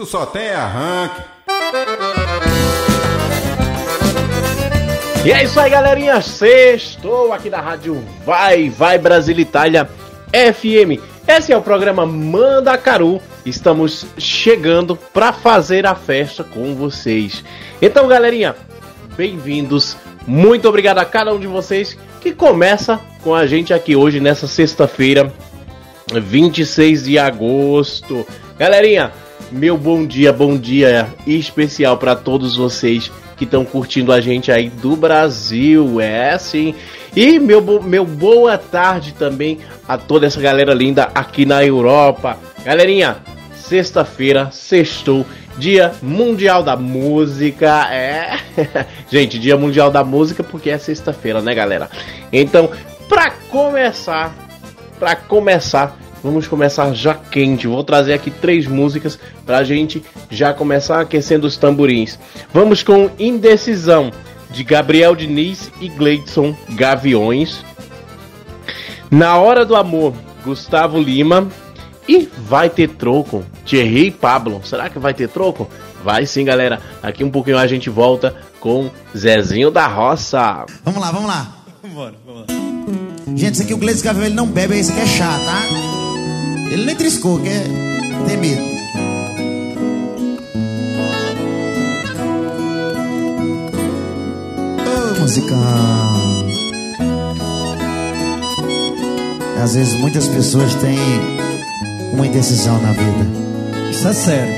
Tu só tem arranque. E é isso aí, galerinha. Sextou aqui na rádio Vai, Vai Brasil Itália FM. Esse é o programa Mandacaru. Estamos chegando para fazer a festa com vocês. Então, galerinha, bem-vindos. Muito obrigado a cada um de vocês que começa com a gente aqui hoje nessa sexta-feira, 26 de agosto. Galerinha, meu bom dia, bom dia especial para todos vocês que estão curtindo a gente aí do Brasil, é sim. E meu, meu boa tarde também a toda essa galera linda aqui na Europa. Galerinha, sexta-feira, sextou, Dia Mundial da Música. É, gente, Dia Mundial da Música porque é sexta-feira, né, galera? Então, para começar, para começar, vamos começar já quente. Vou trazer aqui três músicas pra gente já começar aquecendo os tamborins. Vamos com Indecisão de Gabriel Diniz e Gleidson Gaviões. Na Hora do Amor, Gustavo Lima. E vai ter troco, Thierry e Pablo. Será que vai ter troco? Vai sim, galera. Aqui um pouquinho a gente volta com Zezinho da Roça. Vamos lá, vamos lá. Vambora, vamos lá. Gente, isso aqui o Gleison Gavião ele não bebe, esse aqui é chá, tá? Ele nem triscou, quer ter medo. Ô, oh, musicão. Às vezes muitas pessoas têm uma indecisão na vida. Isso é sério.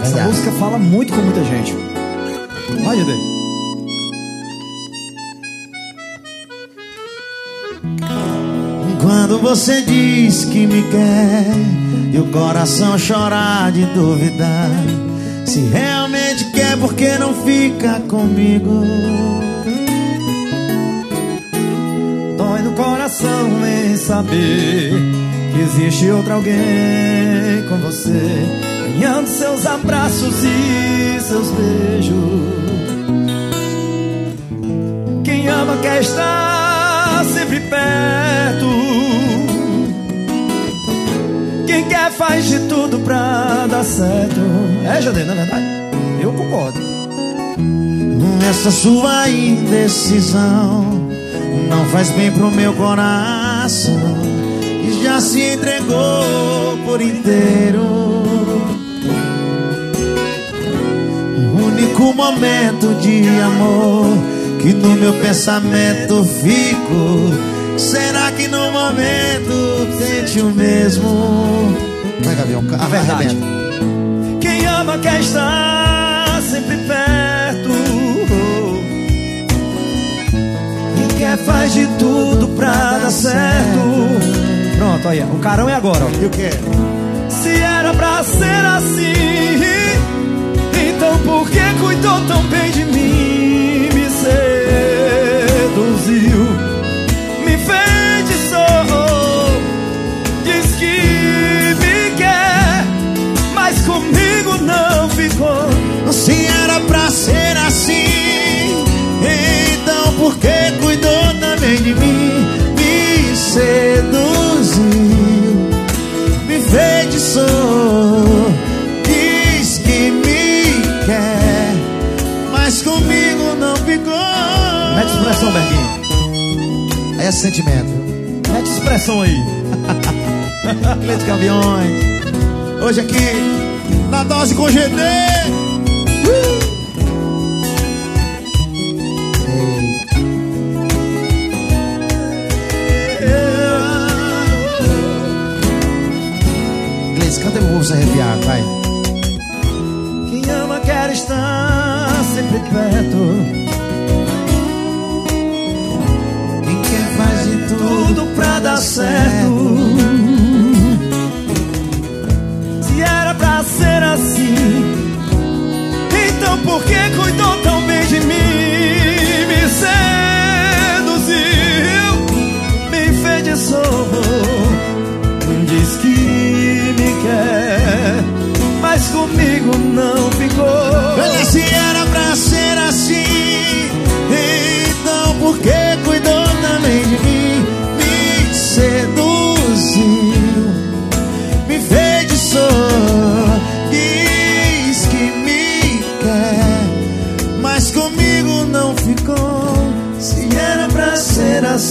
Essa música fala muito com muita gente. Olha daí. Quando você diz que me quer e o coração chorar de duvidar se realmente quer, porque não fica comigo? Dói no coração em saber que existe outro alguém com você, ganhando seus abraços e seus beijos. Quem ama quer estar sempre perto. Quem quer faz de tudo pra dar certo. É, Jadê, na é verdade? Eu concordo. Essa sua indecisão não faz bem pro meu coração já se entregou por inteiro. Único momento de amor que no meu pensamento fico. Será que no momento sente o mesmo? Vai, Gavião, a verdade. Quem ama quer estar sempre perto. E quer faz de tudo pra dar certo. Pronto, olha, o carão é agora, ó. E o que? Se era pra ser assim, então por que cuidou tão bem de mim? Seduziu, me enfeitiçou, diz que me quer, mas comigo não ficou. Se era pra ser É sentimento Mete expressão aí Leite Caminhões Hoje aqui Na dose com GD uh! canta o povo se arrepiar, vai. Quem ama quer estar sempre perto. dar certo. Se era pra ser assim, então por que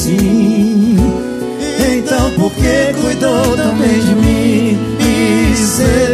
assim, então por que cuidou também de mim? Me seduziu.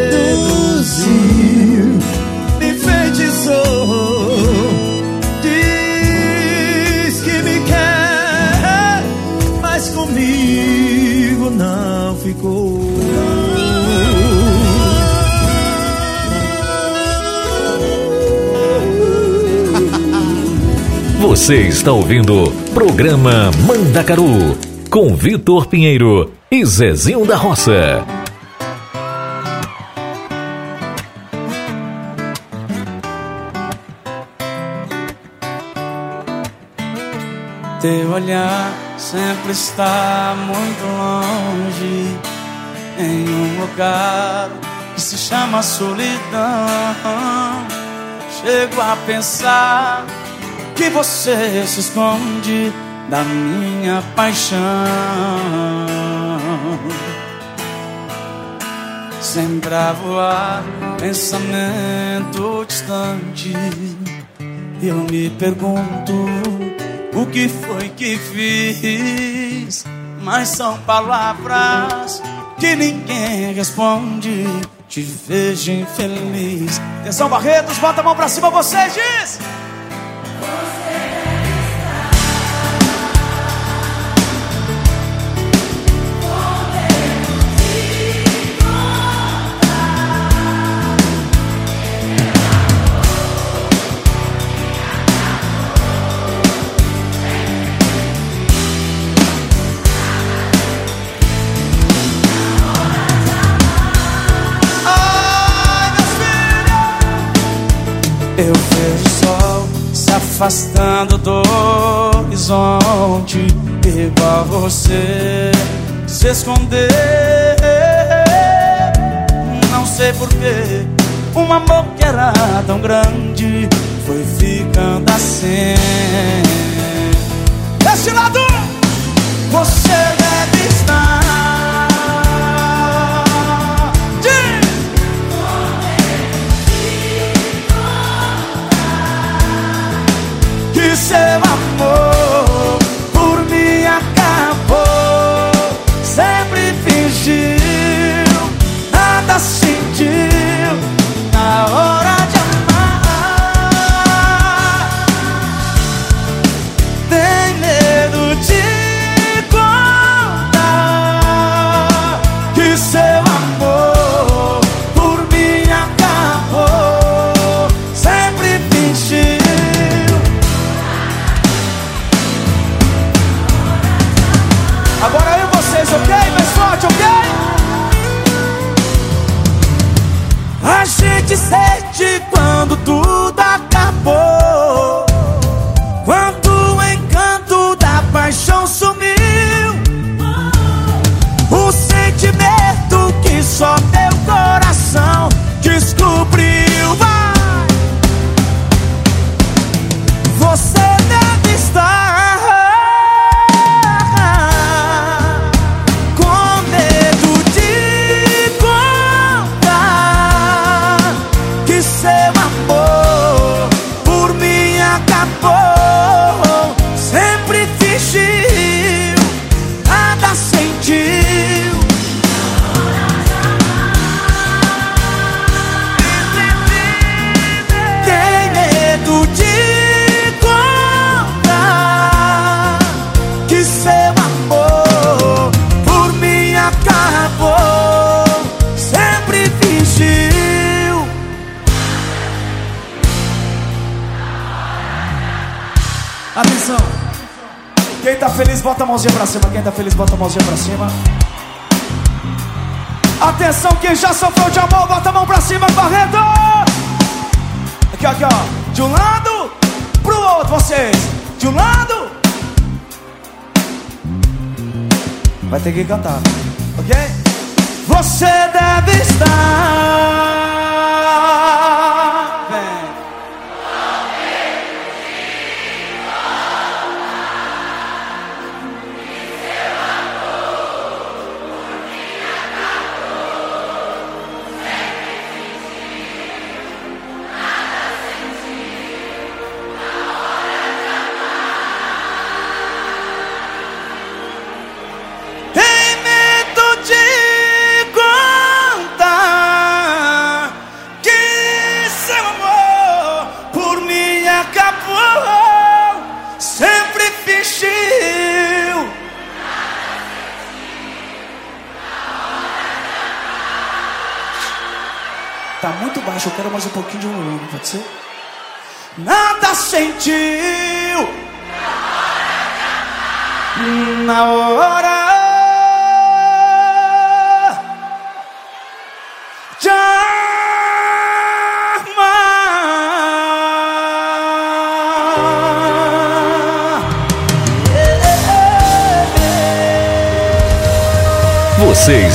Você está ouvindo Programa Mandacaru com Vitor Pinheiro e Zezinho da Roça. Teu olhar sempre está muito longe Em um lugar que se chama solidão Chego a pensar que você se esconde da minha paixão Sempre a voar, pensamento distante Eu me pergunto o que foi que fiz? Mas são palavras que ninguém responde. Te vejo infeliz. Atenção, Barretos, bota a mão pra cima, você diz. Eu vejo o sol se afastando do horizonte, igual você se esconder. Não sei porquê, um amor que era tão grande foi ficando assim. Desse lado, você deve estar. Que seu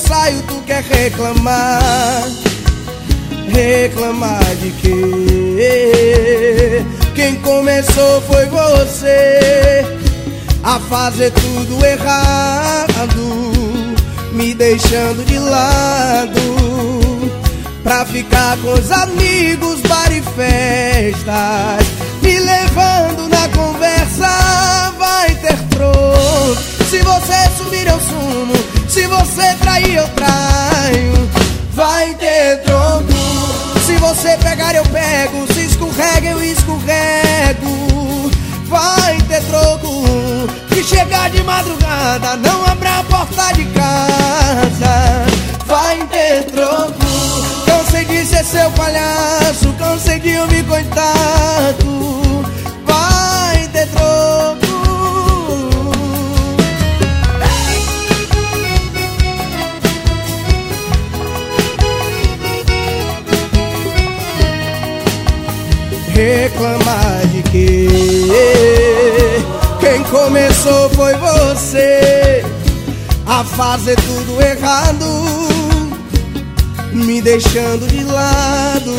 Saio tu quer reclamar. Reclamar de quê? Quem começou foi você a fazer tudo errado, me deixando de lado pra ficar com os amigos, bar e festas, me levando na conversa. Vai ter troco. Se você sumir, eu sumo. Se você trair, eu traio. Vai ter troco. Se você pegar, eu pego. Se escorrega, eu escorrego. Vai ter troco. Se chegar de madrugada, não abra a porta de casa. Vai ter troco. Cansei de ser seu palhaço, cansei de ouvir coitado. Reclamar de quê? Quem começou foi você a fazer tudo errado me deixando de lado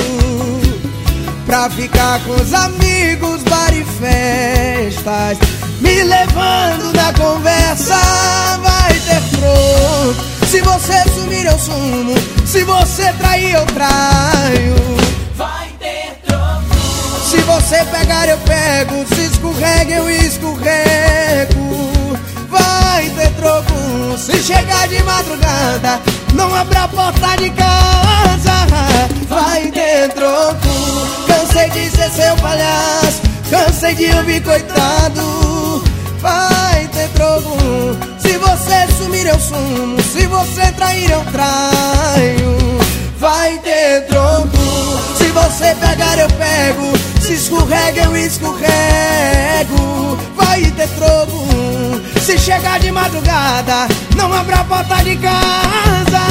pra ficar com os amigos, bar e festas, me levando na conversa. Vai ter troco. Se você sumir, eu sumo. Se você trair, eu traio. Se você pegar, eu pego. Se escorrega, eu escorrego. Vai ter troco. Se chegar de madrugada, não abra a porta de casa. Vai ter troco. Cansei de ser seu palhaço. Cansei de ouvir coitado. Vai ter troco. Se você sumir, eu sumo. Se você trair, eu traio. Vai ter troco. Se você pegar, eu pego. Se escorrega, eu escorrego. Vai ter troco. Se chegar de madrugada, não abra a porta de casa.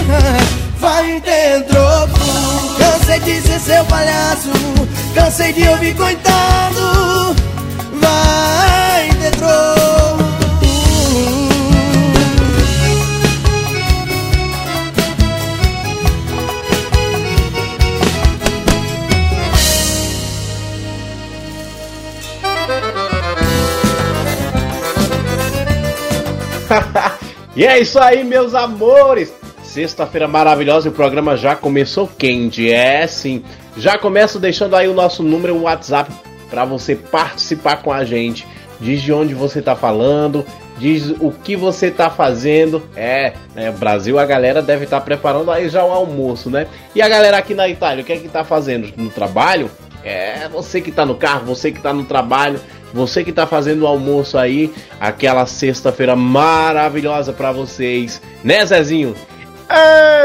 Vai ter troco. Cansei de ser seu palhaço. Cansei de ouvir coitado. E é isso aí, meus amores! Sexta-feira maravilhosa e o programa já começou quente, é sim. Já começo deixando aí o nosso número o WhatsApp para você participar com a gente. Diz de onde você tá falando, diz o que você tá fazendo. É, né, Brasil, a galera deve estar preparando aí já o almoço, né? E a galera aqui na Itália, o que é que tá fazendo? No trabalho? É, você que tá no carro, você que tá no trabalho, você que tá fazendo o almoço aí, aquela sexta-feira maravilhosa para vocês, né, Zezinho?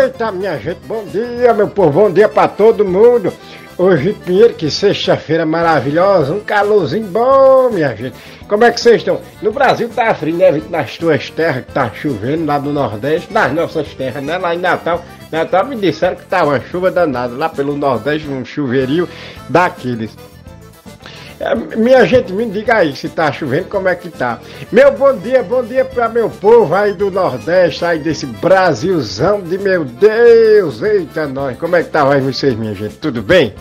Eita, minha gente, bom dia, meu povo, bom dia pra todo mundo. Hoje, Pinheiro, que sexta-feira maravilhosa, um calorzinho bom, minha gente. Como é que vocês estão? No Brasil tá frio, né? Nas tuas terras que tá chovendo lá do Nordeste, nas nossas terras, né? Lá em Natal. Natal me disseram que tá uma chuva danada. Lá pelo Nordeste, um chuveirinho daqueles. É, Minha gente, me diga aí se tá chovendo, como é que tá. Meu bom dia, bom dia pra meu povo aí do Nordeste, aí desse Brasilzão de meu Deus. Eita, nós, como é que tá aí vocês, minha gente? Tudo bem?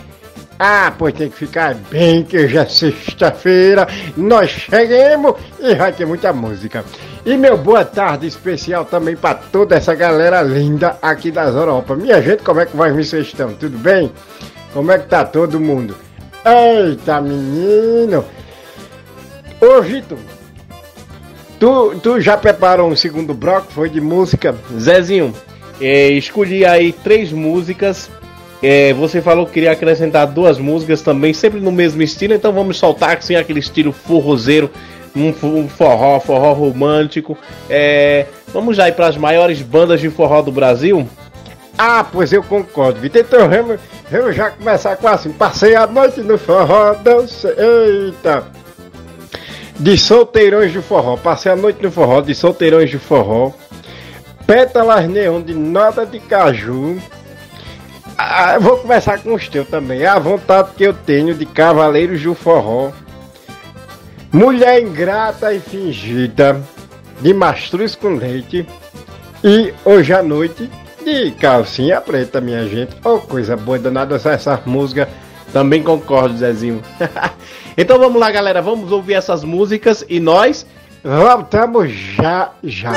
Ah, pois tem que ficar bem, que já é sexta-feira, nós chegamos e vai ter muita música. E meu boa tarde especial também para toda essa galera linda aqui das Europa. Minha gente, como é que vai vocês estão? Tudo bem? Como é que tá todo mundo? Eita, menino! Ô, Vitor, tu, tu já preparou um segundo bloco? Foi de música? Zezinho, é, escolhi aí três músicas. É, você falou que queria acrescentar duas músicas também, sempre no mesmo estilo, então vamos soltar assim aquele estilo forrozeiro, um, um forró, forró romântico. É, vamos já ir para as maiores bandas de forró do Brasil. Ah, pois eu concordo, Vitor. Então vamos, vamos já começar com assim. Passei a noite no forró, dancei. Eita! De solteirões de forró. Passei a noite no forró, de solteirões de forró. Pétalas neon de nada de caju. Ah, vou começar com os teus também. A vontade que eu tenho de Cavaleiros do Forró. Mulher ingrata e fingida. De mastruz com leite. E hoje à noite de calcinha preta, minha gente. Oh, coisa boa, danada essa música. Também concordo, Zezinho. então vamos lá, galera. Vamos ouvir essas músicas e nós voltamos já já.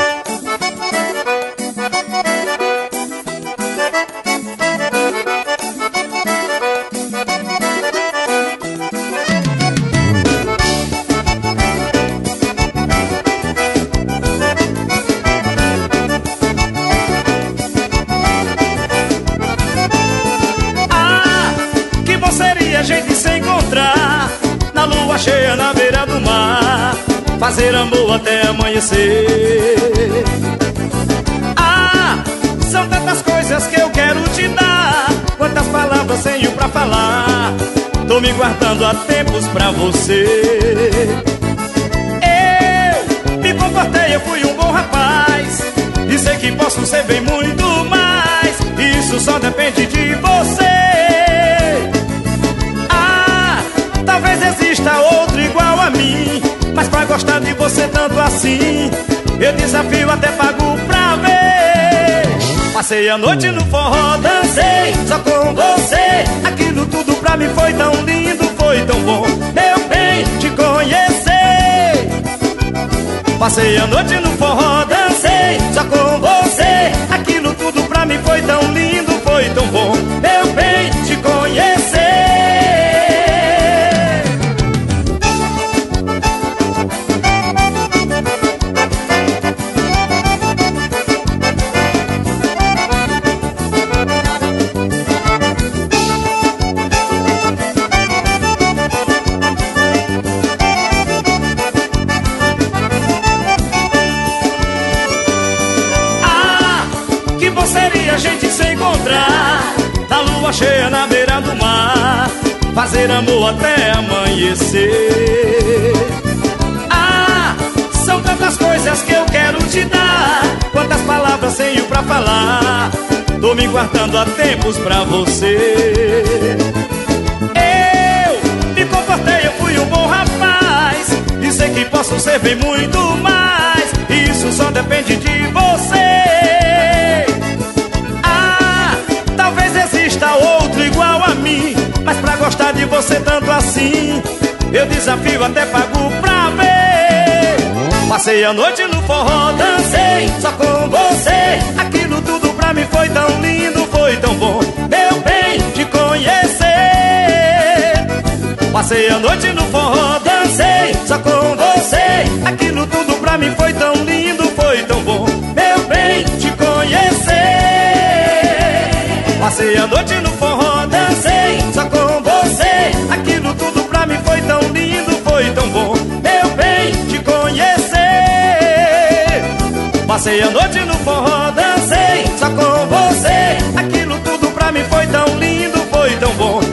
Fazer amor até amanhecer. Ah, são tantas coisas que eu quero te dar. Quantas palavras tenho pra falar. Tô me guardando há tempos pra você. Eu me comportei, eu fui um bom rapaz. E sei que posso ser bem muito mais. Isso só depende de você. Ah, talvez exista outro Mas pra gostar de você tanto assim Eu desafio até pago pra ver Passei a noite no forró, dancei só com você. Aquilo tudo pra mim foi tão lindo, foi tão bom Meu bem, te conhecer. Passei a noite no forró, dancei só com você. Aquilo tudo pra mim foi tão lindo, foi tão bom lua cheia na beira do mar Fazer amor até amanhecer. Ah, são tantas coisas que eu quero te dar Quantas palavras tenho pra falar Tô me guardando há tempos pra você. Eu me comportei, eu fui um bom rapaz E sei que posso ser bem muito mais Isso só depende de você exista outro igual a mim. Mas pra gostar de você tanto assim Eu desafio até pago pra ver. Passei a noite no forró, dancei só com você. Aquilo tudo pra mim foi tão lindo, foi tão bom. Meu bem, te conhecer. Passei a noite no forró, dancei só com você. Aquilo tudo pra mim foi tão lindo, foi tão bom. Meu bem, te conhecer Passei a noite no forró, dancei só com você. Aquilo tudo pra mim foi tão lindo, foi tão bom. Meu bem, te conhecer. Passei a noite no forró, dancei só com você. Aquilo tudo pra mim foi tão lindo, foi tão bom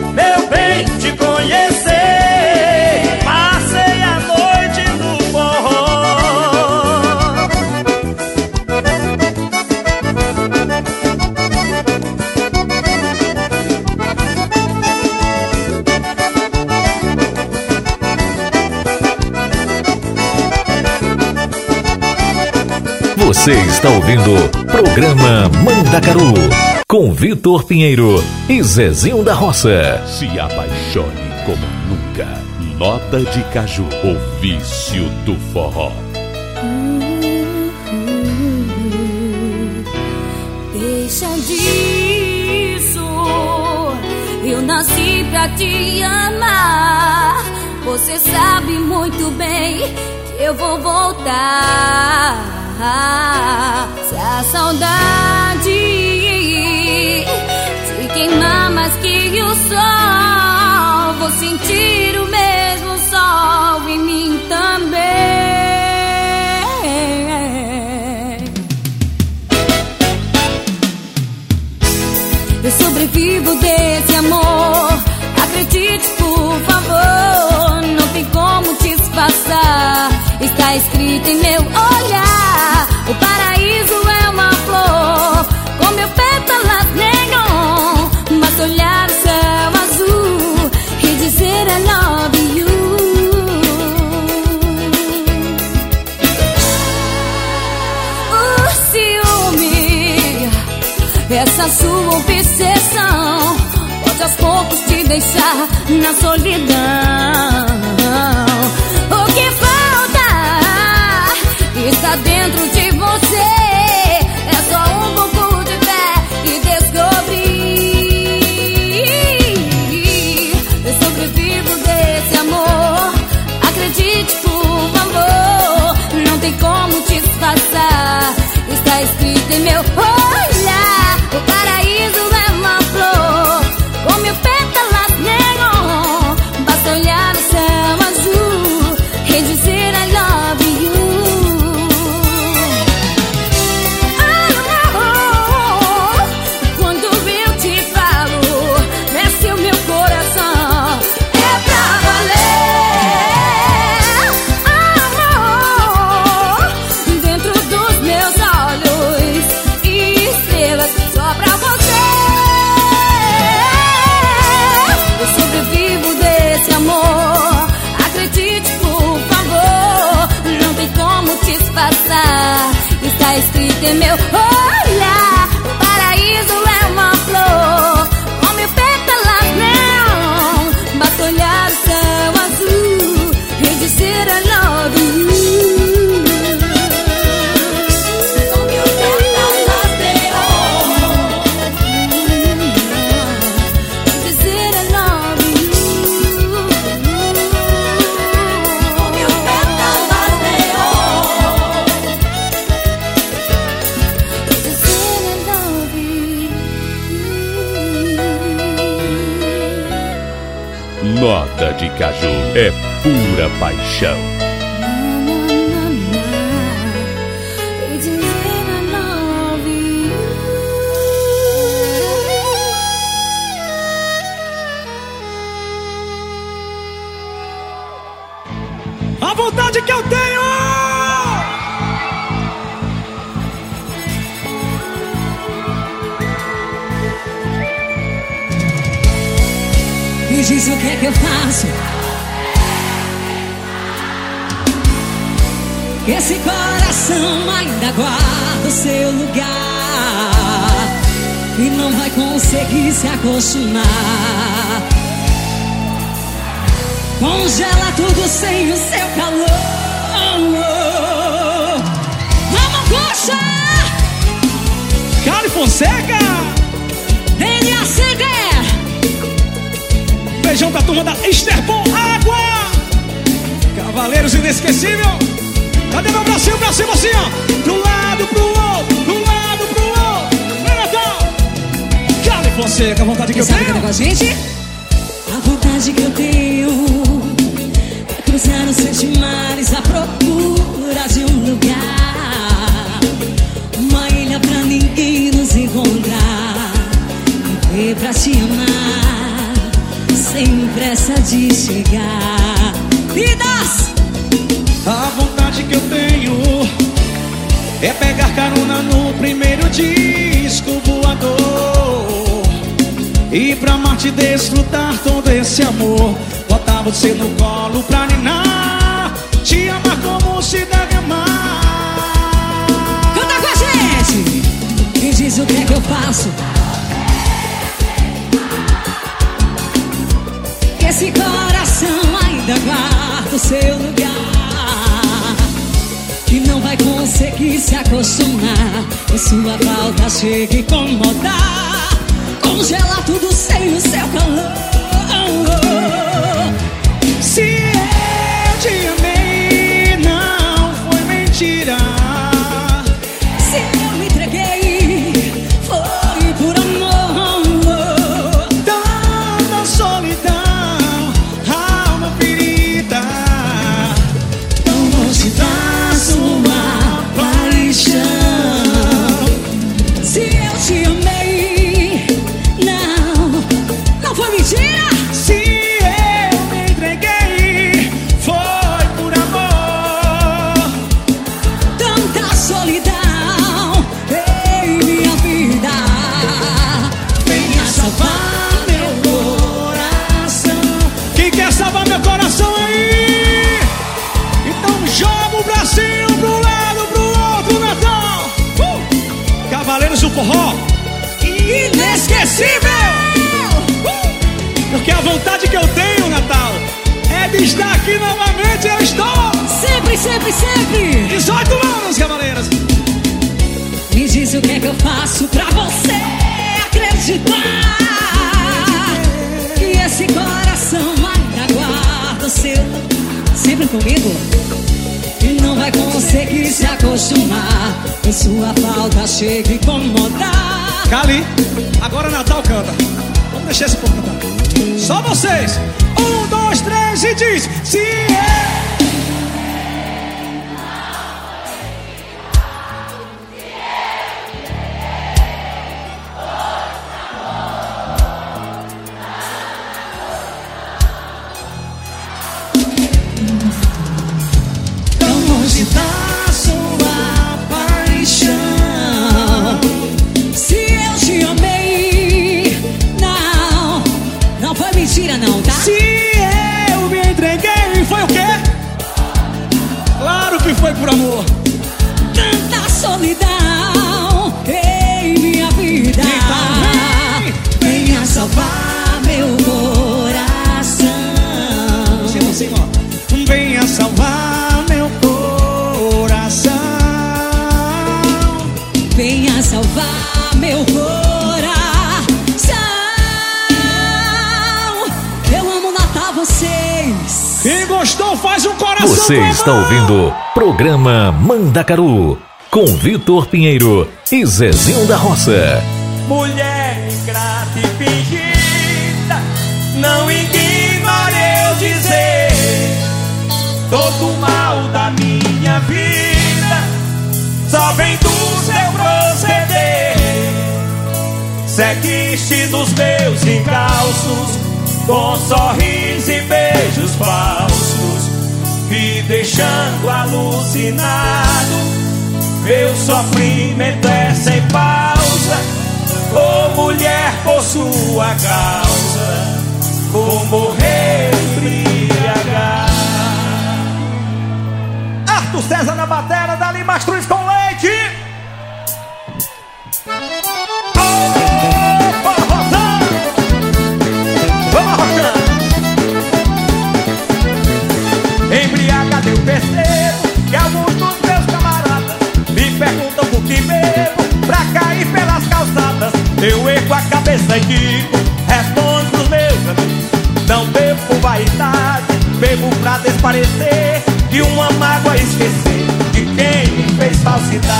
Você está ouvindo Programa Mandacaru Com Vitor Pinheiro e Zezinho da Roça. Se apaixone como nunca. Nota de caju, o vício do forró. Deixa disso. Eu nasci pra te amar. Você sabe muito bem que eu vou voltar. Se a saudade te queimar mais que o sol, vou sentir o mesmo sol em mim também. Eu sobrevivo desse amor. Acredite, por favor. Não tem como te disfarçar. Está escrito em meu olhar. O paraíso é uma flor. Com meu pétalas neon. Basta olhar o céu azul e dizer I love you. O ciúme essa sua obsessão pode aos poucos te deixar na solidão. O que falta está dentro de você. É só um pouco de fé e descobrir. Eu sobrevivo desse amor. Acredite, por favor. Não tem como te disfarçar. Está escrito em meu olhar. Pura paixão. A vontade que eu tenho! Me diz o que é que eu faço. Esse coração ainda guarda o seu lugar e não vai conseguir se acostumar. Congela tudo sem o seu calor. Vamos, coxa! Cali Fonseca! NACD! Beijão pra turma da Esterpon Água! Cavaleiros Inesquecível! Cadê meu bracinho pra cima assim, ó? Pro lado, pro outro, pro lado, pro outro! Vem, Natal! Cali Fonseca, a vontade que Quem eu sabe tenho! cantar com a gente? A vontade que eu tenho é cruzar os sete mares à procura de um lugar, uma ilha pra ninguém nos encontrar, viver pra te amar, sem pressa de chegar. Vidas! A vontade que eu tenho é pegar carona no primeiro disco voador e pra Marte desfrutar todo esse amor. Botar você no colo pra ninar, te amar como se deve amar. Canta com a gente! Me diz o que é que eu faço. Esse coração ainda guarda o seu lugar. Vai conseguir se acostumar. E sua falta chega a incomodar. Congela tudo sem o seu calor. Estar aqui novamente. Eu estou! Sempre, sempre, sempre. 18 anos, Cavaleiros! Me diz o que é que eu faço pra você acreditar que esse coração ainda guarda o seu sempre comigo e não vai conseguir se acostumar e sua falta chega a incomodar. Cali, agora Natal canta. Vamos deixar esse povo cantar. Só vocês. Um, dois, três e diz: Se é. Você está ouvindo programa Mandacaru com Vitor Pinheiro e Zezinho da Roça. Mulher ingrata e fingida, não ignore eu dizer todo o mal da minha vida só vem do seu proceder. Seguiste dos meus encalços com sorrisos e beijos falsos, me deixando alucinado. Meu sofrimento é sem pausa. Ô mulher, por sua causa, vou morrer embriagado. Arthur César na batera, dali Mastruz com leite. Percebo que alguns dos meus camaradas me perguntam por que bebo pra cair pelas calçadas. Eu ergo a cabeça e digo, respondo pros meus amigos. Não bebo por vaidade, bebo pra desparecer de uma mágoa esquecer de quem me fez falsidade.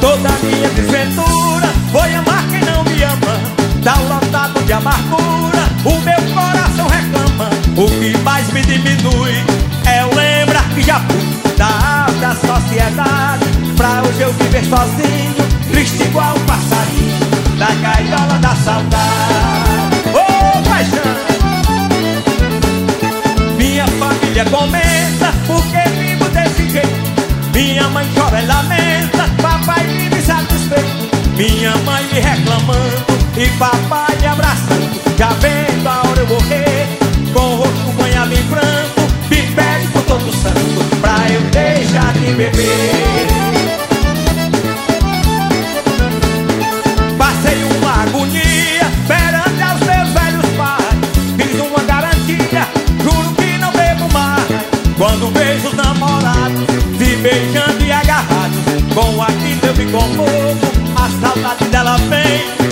Toda minha desventura foi amar quem não me ama. Tá lotado de amargura, o meu reclama. O que mais me diminui é lembrar que já fui da alta sociedade. Pra hoje eu viver sozinho, triste igual um passarinho, da gaiola da saudade. Ô paixão! Minha família comenta porque vivo desse jeito. Minha mãe chora e lamenta, papai vive satisfeito. Minha mãe me reclamando e papai me abraçando. Já vendo a hora eu morrer, de beber. Passei uma agonia perante aos meus velhos pais. Fiz uma garantia, juro que não bebo mais. Quando vejo os namorados se beijando e agarrados Com a aquilo eu me comovo, a saudade dela vem.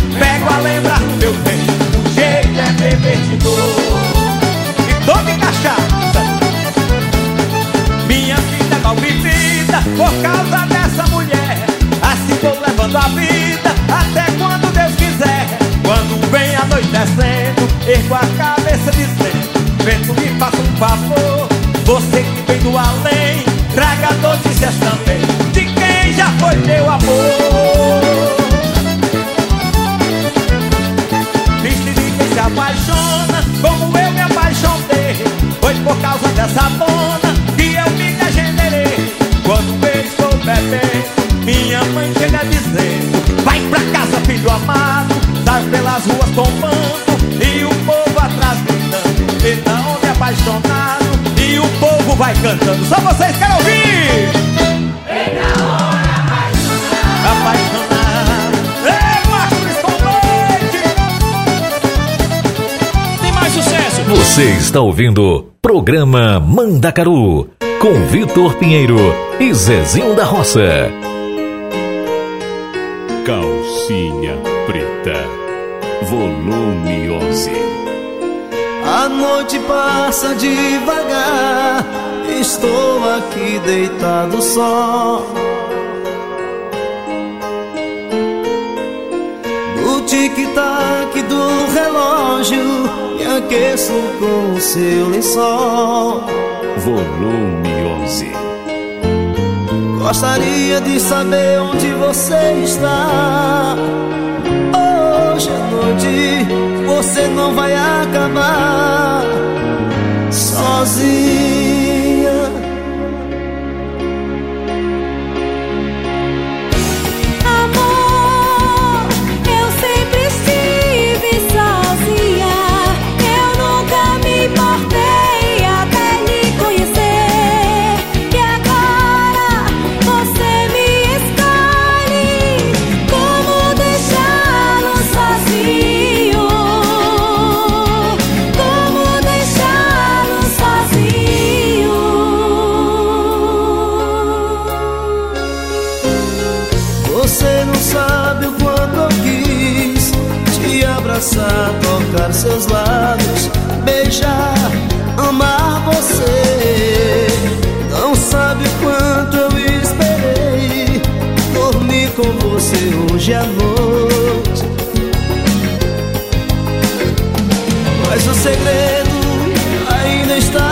Minha vida por causa dessa mulher Assim vou levando a vida até quando Deus quiser Quando vem anoitecendo, ergo a cabeça dizendo Vento me faça um favor você que vem do além, traga notícias também de quem já foi meu amor. Triste de quem se apaixona, como eu me apaixonei. Foi por causa dessa dona pelas ruas tombando e o povo atrás gritando. Então me apaixonado e o povo vai cantando. Só vocês querem ouvir! Vem na hora apaixonado. Ei, Marcos com Tem mais sucesso. Você está ouvindo Programa Mandacaru com Vitor Pinheiro e Zezinho da Roça. Calcinha Preta, volume 11. A noite passa devagar, estou aqui deitado só. No tic-tac do relógio, me aqueço com o seu lençol. Volume 11. Gostaria de saber onde você está. Noite você não vai acabar sozinha. Tocar seus lábios, beijar, amar você. Não sabe o quanto eu esperei dormir com você hoje à noite. Mas o segredo ainda está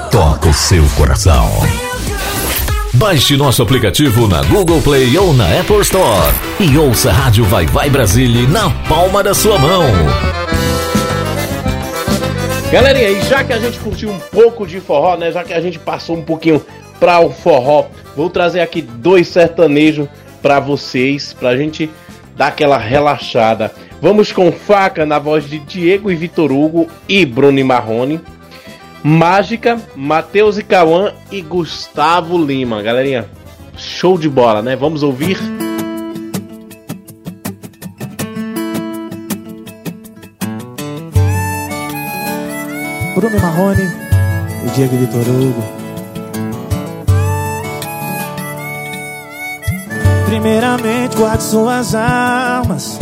toca o seu coração. Baixe nosso aplicativo na Google Play ou na Apple Store e ouça a Rádio Vai Vai Brasília na palma da sua mão. Galerinha, e já que a gente curtiu um pouco de forró, né? Já que a gente passou um pouquinho para o forró, vou trazer aqui dois sertanejos para vocês, pra gente dar aquela relaxada. Vamos com faca na voz de Diego e Vitor Hugo e Bruno Marrone. Mágica, Matheus e Cauã e Gustavo Lima. Galerinha, show de bola, né? Vamos ouvir. Bruno Marrone e Diego Vitor Hugo. Primeiramente, guarde suas almas.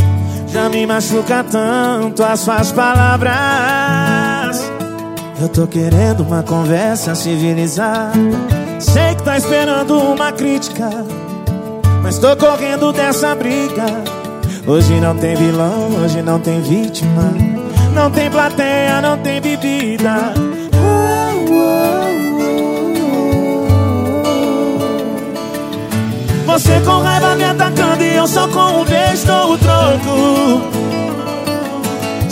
Já me machuca tanto as suas palavras. Eu tô querendo uma conversa civilizada. Sei que tá esperando uma crítica. Mas tô correndo dessa briga. Hoje não tem vilão, hoje não tem vítima. Não tem plateia, não tem bebida. Você com raiva me atacando e eu só com um beijo dou o troco.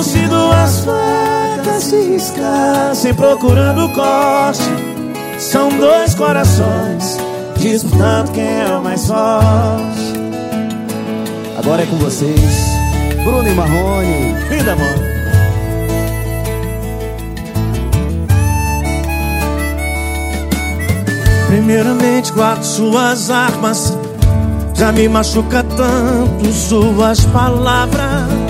Como se duas facas se riscassem procurando corte. São dois corações disputando quem é o mais forte. Agora é com vocês. Bruno e Marrone. Vida, mano. Primeiramente, guarde suas armas. Já me machuca tanto suas palavras.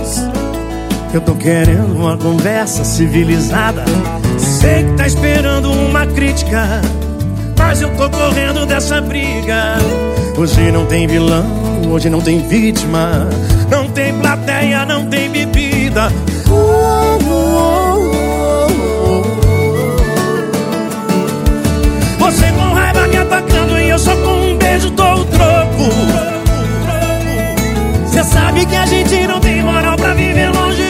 Eu tô querendo uma conversa civilizada. Sei que tá esperando uma crítica. Mas eu tô correndo dessa briga. Hoje não tem vilão, hoje não tem vítima. Não tem plateia, não tem bebida. Você com raiva me atacando e eu só com um beijo dou o troco. Você sabe que a gente não tem moral pra viver longe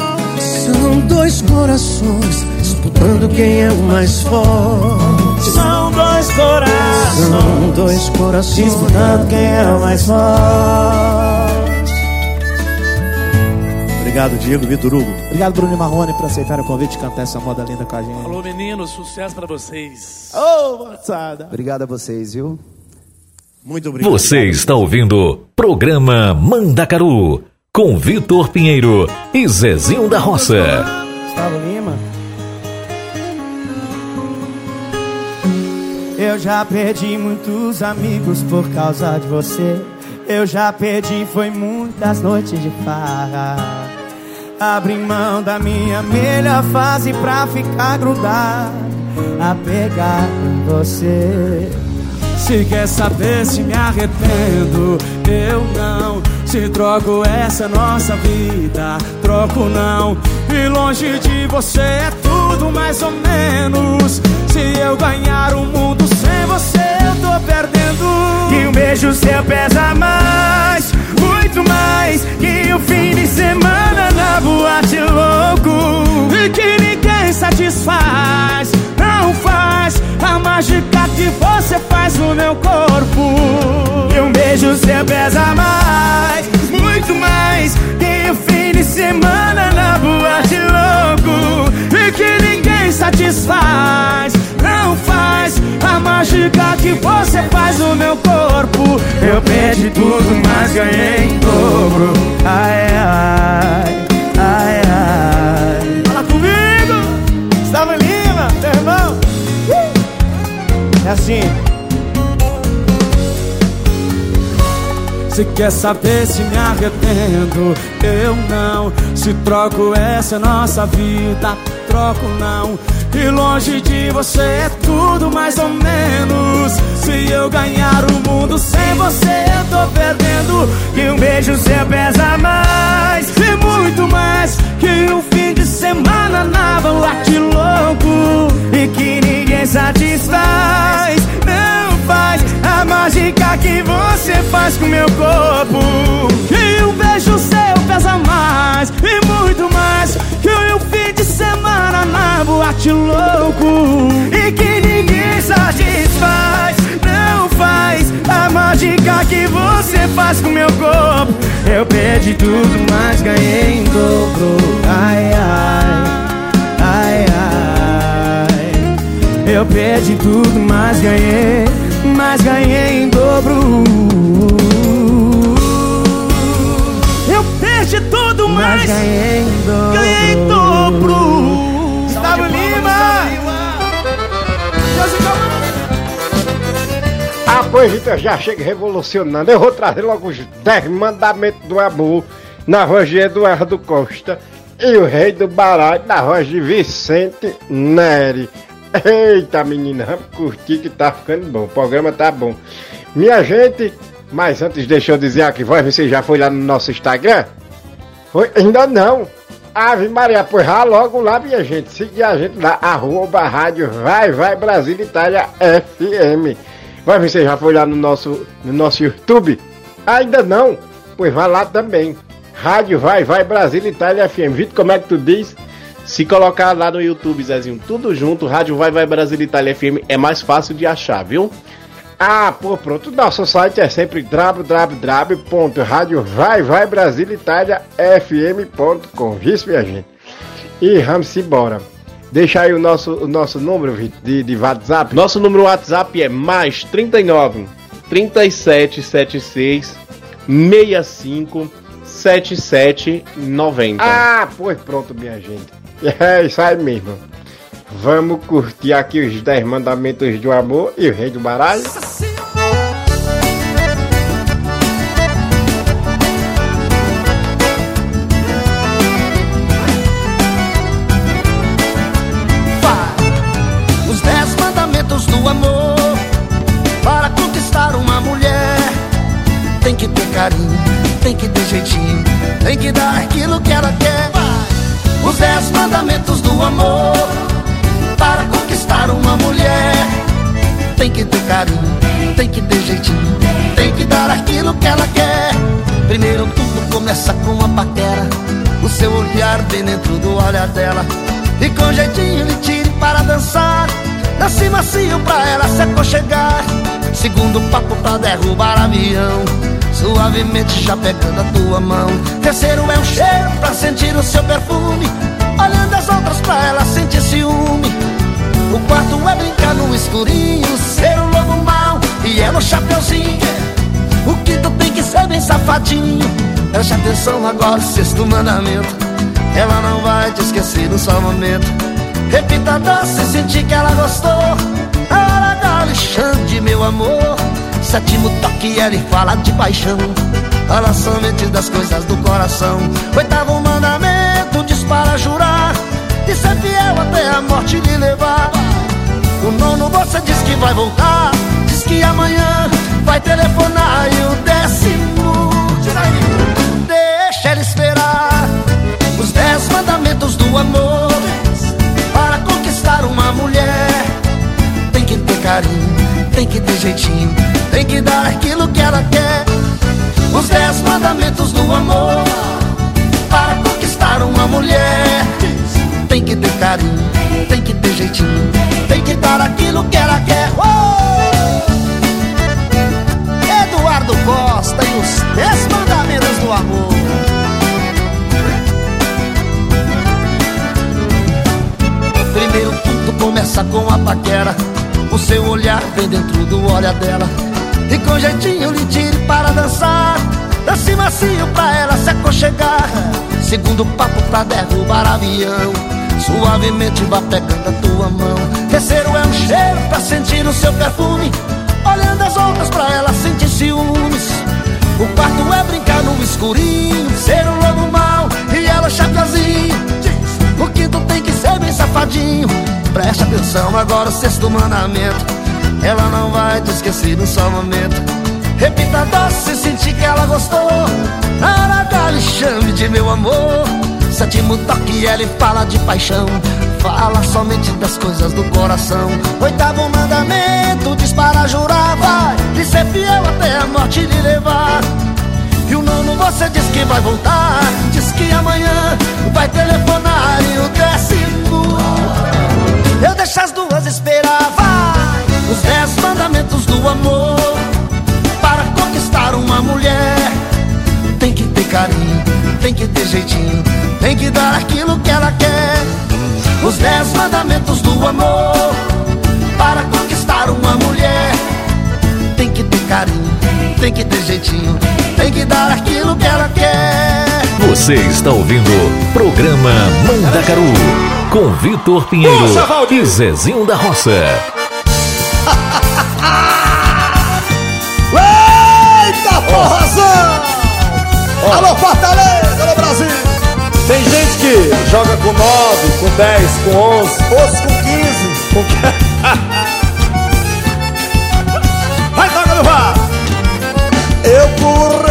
São dois corações disputando quem é o mais forte. São dois corações. São dois corações disputando quem é o mais forte. Obrigado, Diego Vitor Hugo. Obrigado, Bruno Marrone, por aceitar o convite de cantar essa moda linda com a gente. Alô, meninos, sucesso pra vocês. Ô, oh, moçada. Obrigado a vocês, viu? Muito obrigado. Você está ouvindo Programa Mandacaru com Vitor Pinheiro e Zezinho da Roça. Gustavo Lima. Eu já perdi muitos amigos por causa de você. Eu já perdi, foi muitas noites de farra. Abri mão da minha melhor fase pra ficar grudado, a pegar você. Se quer saber se me arrependo, eu não. Se troco essa nossa vida, troco não. E longe de você é tudo mais ou menos. Se eu ganhar o mundo sem você, eu tô perdendo. E um beijo seu pesa mais, muito mais. Que o fim de semana na boate louco. E que ninguém satisfaz, não faz a mágica que você faz no meu corpo. E um beijo seu pesa mais, muito mais. Que o fim de semana na boate louco. E que ninguém satisfaz, não faz a mágica que você faz no meu corpo. Eu perdi tudo, mas ganhei em dobro. Ai, ai, Se quer saber se me arrependo, eu não. Se troco essa nossa vida, troco não. E longe de você é tudo mais ou menos. Se eu ganhar o mundo sem você, eu tô perdendo. E um beijo seu pesa mais, e muito mais. Que um fim de semana na boate louco. E que ninguém satisfaz, faz a mágica que você faz com meu corpo. E um beijo seu pesa mais, e muito mais. Que um fim de semana na boate louco. E que ninguém satisfaz, não faz a mágica que você faz com meu corpo. Eu perdi tudo, mas ganhei em dobro. Ai, ai. Eu perdi tudo, mas ganhei, mas ganhei em dobro. Eu perdi tudo, mas, ganhei em dobro. Ganhei em dobro. Gustavo Lima. Ah, pois então já chega revolucionando. Eu vou trazer logo os 10 mandamentos do amor na voz de Eduardo Costa e o rei do baralho na voz de Vicente Neri. Eita menina, curtir que tá ficando bom. O programa tá bom. Minha gente, mas antes deixa eu dizer aqui, voz, você já foi lá no nosso Instagram? Foi? Ainda não. Ave Maria, pois vá logo lá, minha gente. Seguir a gente lá, arroba rádio Vai Vai Brasil Itália FM. Vai, você já foi lá no nosso, no nosso YouTube? Ainda não? Pois vá lá também. Rádio Vai Vai Brasil Itália FM. Vitor, como é que tu diz? Se colocar lá no YouTube, Zezinho, tudo junto, Rádio Vai Vai Brasil Itália FM, é mais fácil de achar, viu? Ah, pô, pronto. Nosso site é sempre www.radiovaibrasilitaliafm.com. Isso, minha gente. E vamos embora. Deixa aí o nosso, o nosso número de, de WhatsApp. Nosso número WhatsApp é mais 39 3776 65 7790. Ah, pois pronto, minha gente. É isso aí mesmo. Vamos curtir aqui os 10 mandamentos do amor e o rei do baralho. Os dez mandamentos do amor Para conquistar uma mulher Tem que ter carinho, tem que ter jeitinho Tem que dar aquilo que ela quer Os dez mandamentos do amor Para conquistar uma mulher. Tem que ter carinho, tem que ter jeitinho Tem que dar aquilo que ela quer. Primeiro tudo começa com uma paquera O seu olhar bem dentro do olhar dela. E com jeitinho lhe tire para dançar Dance macio pra ela se aconchegar. Segundo papo pra derrubar avião Suavemente já pegando a tua mão. Terceiro é um cheiro pra sentir o seu perfume. Olhando as outras pra ela sentir ciúme. O quarto é brincar no escurinho Ser o lobo mau e ela o chapeuzinho. O quinto tem que ser bem safadinho. Preste atenção agora, sexto mandamento. Ela não vai te esquecer no só momento. Repita a dança e sentir que ela gostou. A hora da Alexandre, meu amor Sétimo toque, ela fala de paixão. Fala somente das coisas do coração. Oitavo mandamento, diz para jurar E ser fiel até a morte lhe levar. O nono você diz que vai voltar Diz que amanhã vai telefonar. E o décimo, deixa ela esperar Os dez mandamentos do amor. Para conquistar uma mulher carinho, tem que ter jeitinho, tem que dar aquilo que ela quer. Os dez mandamentos do amor para conquistar uma mulher. Tem que ter carinho, tem que ter jeitinho, tem que dar aquilo que ela quer. Uou! Eduardo Costa e os dez mandamentos do amor. Primeiro tudo começa com a paquera. O seu olhar vem dentro do olhar dela. E com jeitinho lhe tire para dançar. Dance macio pra ela se aconchegar. Segundo papo pra derrubar avião. Suavemente vá pegando a tua mão. Terceiro é um cheiro pra sentir o seu perfume. Olhando as outras pra ela sentir ciúmes. O quarto é brincar no escurinho. Ser um lobo mau e ela chapiazinho. O quinto tem que ser bem safadinho Preste atenção agora o sexto mandamento. Ela não vai te esquecer num só momento. Repita doce, sentir que ela gostou. Aragá, lhe chame de meu amor. Sétimo toque, ela fala de paixão. Fala somente das coisas do coração. Oitavo mandamento, diz para jurar Vai. Lhe ser fiel até a morte lhe levar. E o nono você diz que vai voltar. Diz que amanhã vai telefonar E o décimo Eu deixo as duas esperar Vai! Os dez mandamentos do amor Para conquistar uma mulher Tem que ter carinho Tem que ter jeitinho Tem que dar aquilo que ela quer Os dez mandamentos do amor Para conquistar uma mulher Tem que ter carinho Tem que ter jeitinho tem que dar aquilo que ela quer. Você está ouvindo o programa Mandacaru com Vitor Pinheiro e Zezinho da Roça. Eita porrazão! Alô Fortaleza, alô Brasil! Tem gente que joga com 9, com 10, com 11, outros com 15, com... Vai, toca no VAR! Eu corri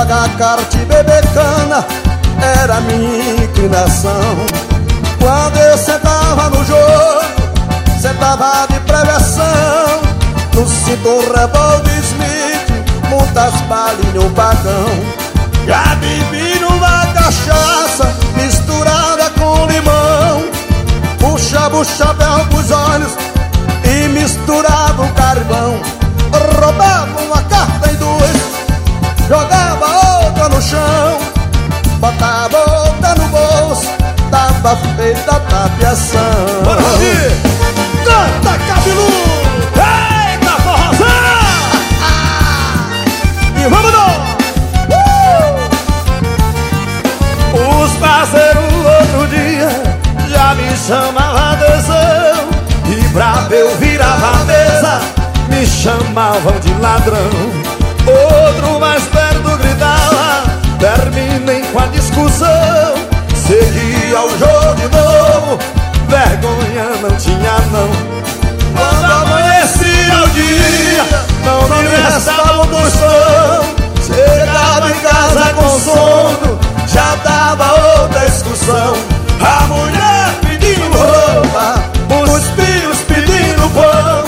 Jogar carta e beber cana. Era minha inclinação. Quando eu sentava no jogo, sentava de prevenção No cinto revólver Smith, muitas balinhas no vagão Já bebi numa cachaça, misturada com limão. Puxava o chapéu pros olhos e misturava o carvão. Roubava Tava feita a tapiação Bora, Ravi! Canta, cabeludo! Eita, forrozão! e vamos uh! Os parceiros outro dia Já me chamavam atenção e bravo eu virava a mesa Me chamavam de ladrão Outro mais perto gritava Terminem com a discussão Seguia o jogo de novo. Vergonha não tinha não. Quando amanhecia o dia Não me restava um tostão Chegava em casa com sono Já dava outra excursão. A mulher pedindo roupa Os filhos pedindo pão.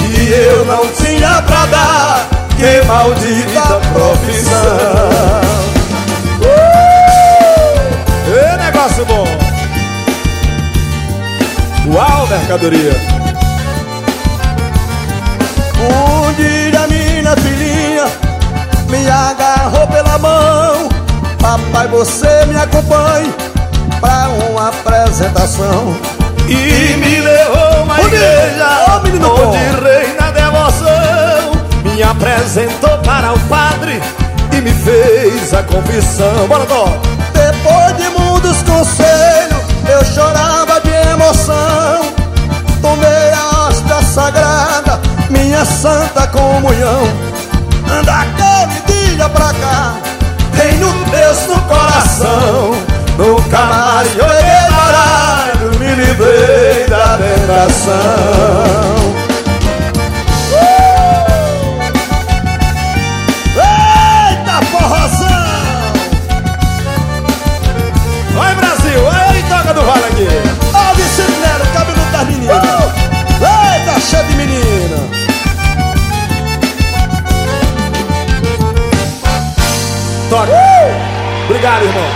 E eu não tinha pra dar Que maldita profissão negócio bom Uau, mercadoria. Um dia minha filhinha Me agarrou pela mão. Papai, você me acompanhe Pra uma apresentação. E me levou uma igreja oh, onde reina a devoção. Me apresentou para o padre e me fez a confissão. Bora, Dó! Depois de muitos conselhos eu chorava de emoção. Tomei a hóstia sagrada, minha santa comunhão. Anda aquele dia pra cá, tenho Deus no coração. No camarim olhei baralho, me livrei da tentação Deixa de menina Toca uh! Obrigado, irmão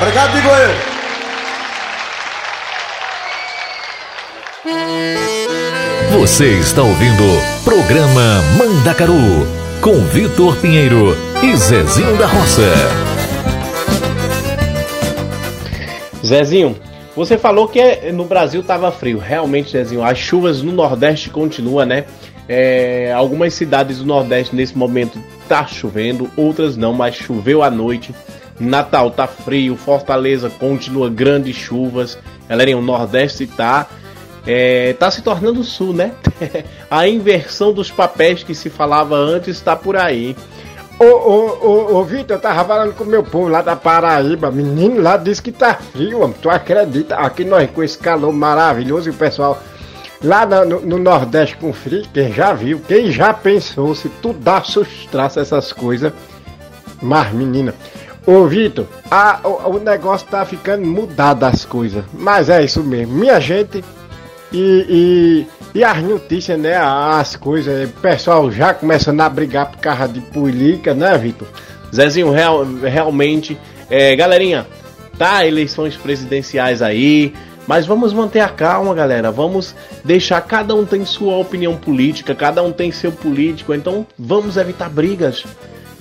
Obrigado, digo eu Você está ouvindo Programa Mandacaru com Vitor Pinheiro e Zezinho da Roça. Zezinho, você falou que é- no Brasil tava frio. Realmente, Zezinho, as chuvas no Nordeste continuam, né? É, algumas cidades do Nordeste nesse momento tá chovendo, outras não, mas choveu à noite. Natal tá frio, Fortaleza continua grandes chuvas. Galerinha, o Nordeste tá é, tá se tornando Sul, né? A inversão dos papéis que se falava antes tá por aí. Ô, ô, ô, ô Vitor, eu tava falando com o meu povo lá da Paraíba. Menino lá disse que tá frio, homem. Tu acredita? Aqui nós com esse calor maravilhoso e o pessoal lá no, no Nordeste com frio, quem já viu, quem já pensou se tu dá sustraça essas coisas. Mas, menina, ô Vitor, a- o, o negócio tá ficando mudado as coisas. Mas é isso mesmo. Minha gente, e, e, e as notícias, né? As coisas, o pessoal já começando a brigar por causa de política, né, Vitor? Zezinho, real- realmente, é, galerinha, tá eleições presidenciais aí, mas vamos manter a calma, galera. Vamos deixar cada um tem sua opinião política, cada um tem seu político, então vamos evitar brigas.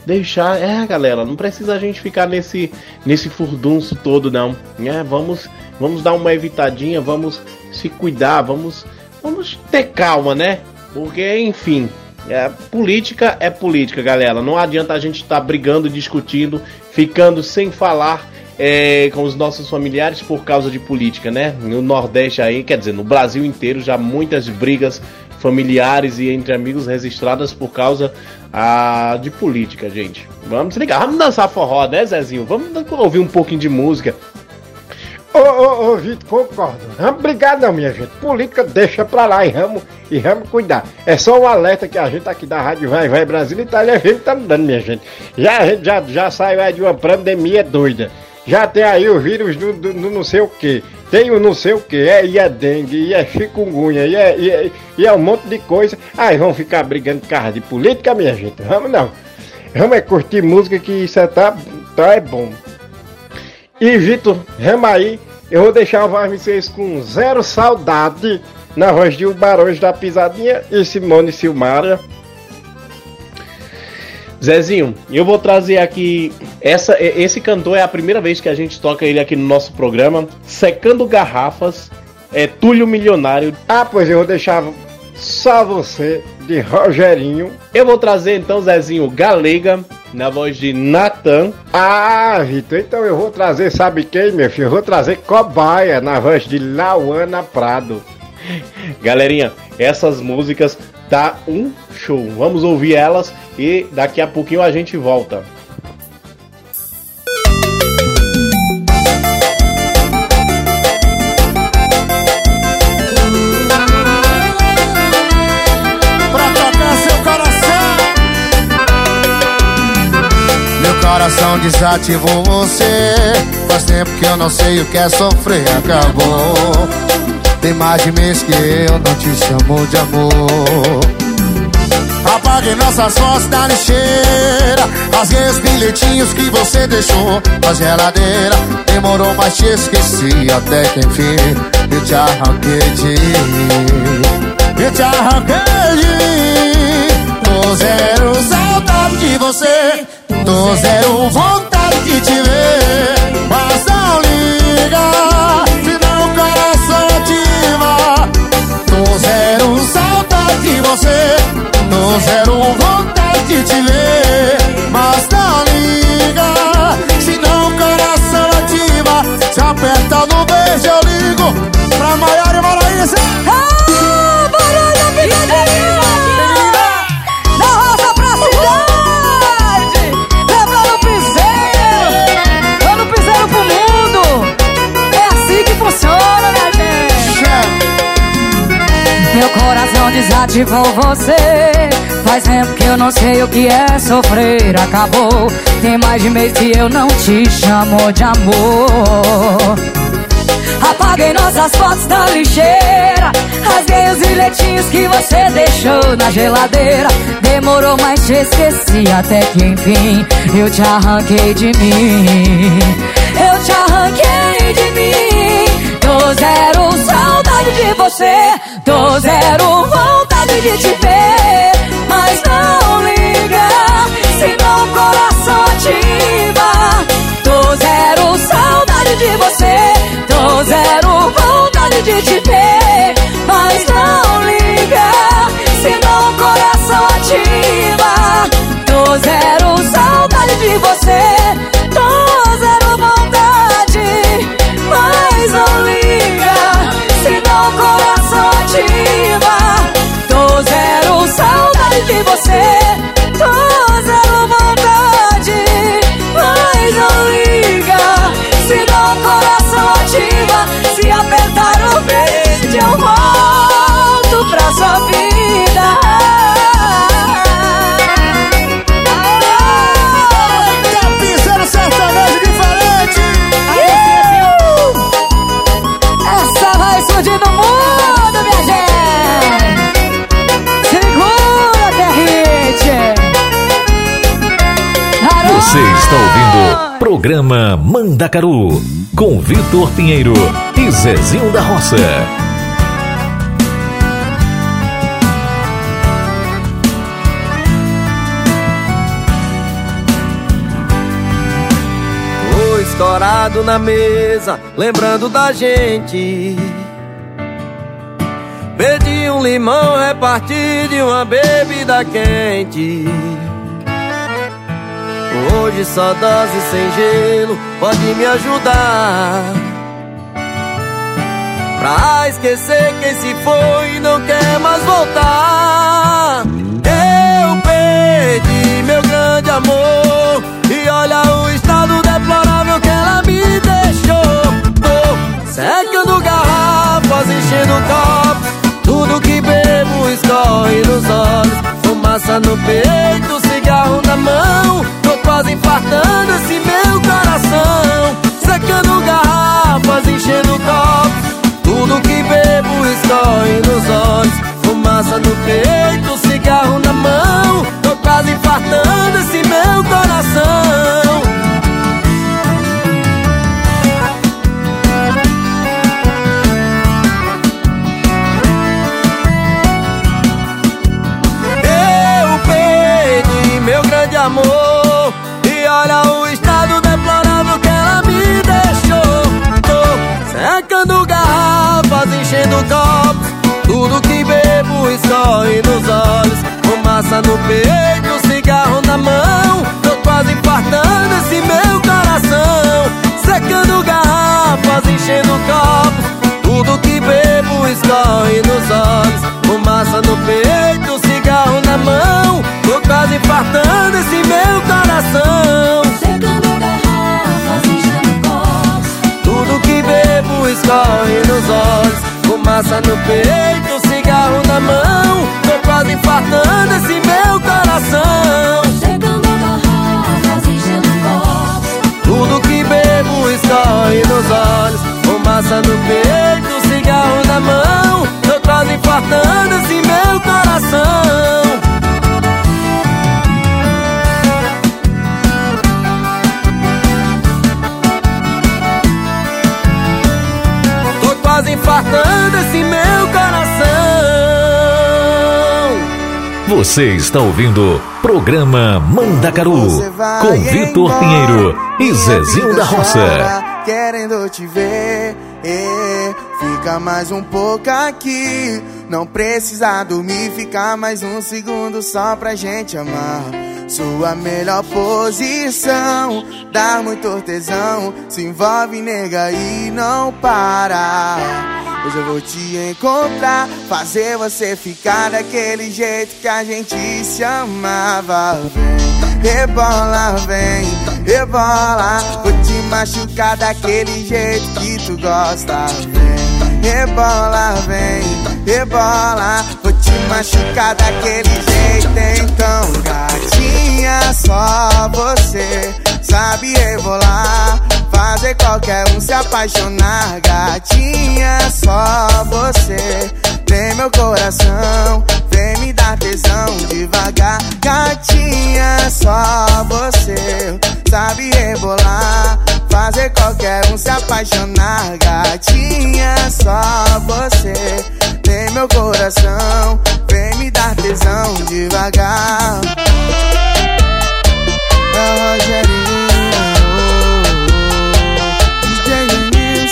Deixar, é, galera, não precisa a gente ficar nesse nesse furdunço todo não, né? Vamos vamos dar uma evitadinha, vamos se cuidar, vamos vamos ter calma, né? Porque, enfim, é, política é política, galera. Não adianta a gente estar brigando, discutindo, ficando sem falar é, com os nossos familiares por causa de política, né? No Nordeste aí, quer dizer, no Brasil inteiro já muitas brigas familiares e entre amigos registradas por causa ah, de política, gente. Vamos ligar, vamos dançar forró, né, Zezinho? Vamos ouvir um pouquinho de música. Ô, ô, ô, Vitor, concordo. Brigar não, minha gente. Política deixa pra lá e vamos, e vamos cuidar. É só um alerta que a gente aqui da Rádio Vai Vai Brasil Itália, a gente tá dando, minha gente. Já, a gente já, já saiu aí de uma pandemia doida. Já tem aí o vírus do, do- do não sei o que. Tem o não sei o que. É, e é dengue, e é chikungunya, e é, e, é, e é um monte de coisa. Aí vamos ficar brigando por causa de política, minha gente. Vamos não. Vamos é curtir música que isso é, tá, tá é bom. E Vitor, rema aí, eu vou deixar vocês com zero saudade na voz de Barões da Pisadinha e Simone Silmara. Zezinho, eu vou trazer aqui essa esse cantor é a primeira vez que a gente toca ele aqui no nosso programa, Secando Garrafas, é Túlio Milionário. Ah, pois eu vou deixar só você de Rogerinho. Eu vou trazer então Zezinho Galega na voz de Natan. Ah, Vitor, então eu vou trazer, sabe quem, meu filho? Eu vou trazer Cobaia na voz de Lauana Prado. Galerinha, essas músicas tá um show. Vamos ouvir elas e daqui a pouquinho a gente volta. Coração desativou você Faz tempo que eu não sei o que é sofrer Acabou Tem mais de mês que eu não te chamo de amor. Apaguei nossas fotos da lixeira. Rasguei os bilhetinhos que você deixou na geladeira. Demorou, mas te esqueci até que enfim. Eu te arranquei de Eu te arranquei de Tô zero saudade de você. Tô zero vontade de te ver. Mas não liga Tô zero saudade de você Tô zero vontade de te ver Mas não liga Senão o coração ativa Se aperta no beijo eu ligo Pra Maiara e Maraísa Ah, barulho, pisadinha! Da roça pra cidade! Lembrando o piseiro! Dando piseiro pro mundo! É assim que funciona, minha gente! Meu coração desativou você. Faz tempo que eu não sei o que é sofrer. Acabou, tem mais de mês que eu não te chamo de amor. Apaguei nossas fotos da lixeira. Rasguei os bilhetinhos que você deixou na geladeira. Demorou, mas te esqueci até que enfim Eu te arranquei de mim. Eu te arranquei de mim. Tô zero saudade de você, tô zero vontade de te ver. Mas não liga se meu coração ativa. Tô zero saudade de você, tô zero vontade de te ver. Mas não liga se meu coração ativa. Mandacaru com Vitor Pinheiro e Zezinho da Roça. Tô estourado na mesa, lembrando da gente. Pedi um limão, reparti de uma bebida quente. Hoje só dose sem gelo, pode me ajudar. Pra esquecer quem se foi e não quer mais voltar. Eu perdi meu grande amor. E olha o estado deplorável que ela me deixou. Tô secando garrafas, enchendo copos. Tudo que bebo escorre nos olhos. Fumaça no peito, cigarro na mão. Tô quase infartando esse meu Secando garrafas, enchendo copos. Tudo que bebo escorre nos olhos. Fumaça no peito, enchendo copos Tudo que bebo escorre nos olhos. Fumaça no peito, cigarro na mão. Tô quase infartando esse meu coração. Secando garrafas, enchendo copos tudo que bebo escorre nos olhos. Fumaça no peito, cigarro na mão. Tô quase infartando esse meu coração. Secando garrafas, enchendo copos. Tudo que bebo escorre nos olhos Fumaça no peito, cigarro na mão. Tô quase infartando esse meu coração. Secando garrafas, enchendo copos. Tudo que bebo escorre nos olhos. Fumaça no peito, cigarro na mão. Tô quase infartando esse meu coração infartando esse meu coração Você está ouvindo Programa Mandacaru com Vitor Pinheiro e Zezinho da Roça. Querendo te ver, eh, fica mais um pouco aqui. Não precisa dormir, fica mais um segundo só pra gente amar. Sua melhor posição, dá muito tesão. Se envolve, nega, e não para. Hoje eu vou te encontrar, fazer você ficar daquele jeito que a gente se amava. Vem, rebola, vem, rebola. Vou te machucar daquele jeito que tu gosta. Vem, rebola, vem, rebola. Vou te machucar daquele jeito. Então, gatinha, só você sabe rebolar. Fazer qualquer um se apaixonar, gatinha, só você tem meu coração, vem me dar tesão devagar, gatinha, só você sabe rebolar, fazer qualquer um se apaixonar. Gatinha, só você tem meu coração, vem me dar tesão devagar. O Rogerinho, DJ.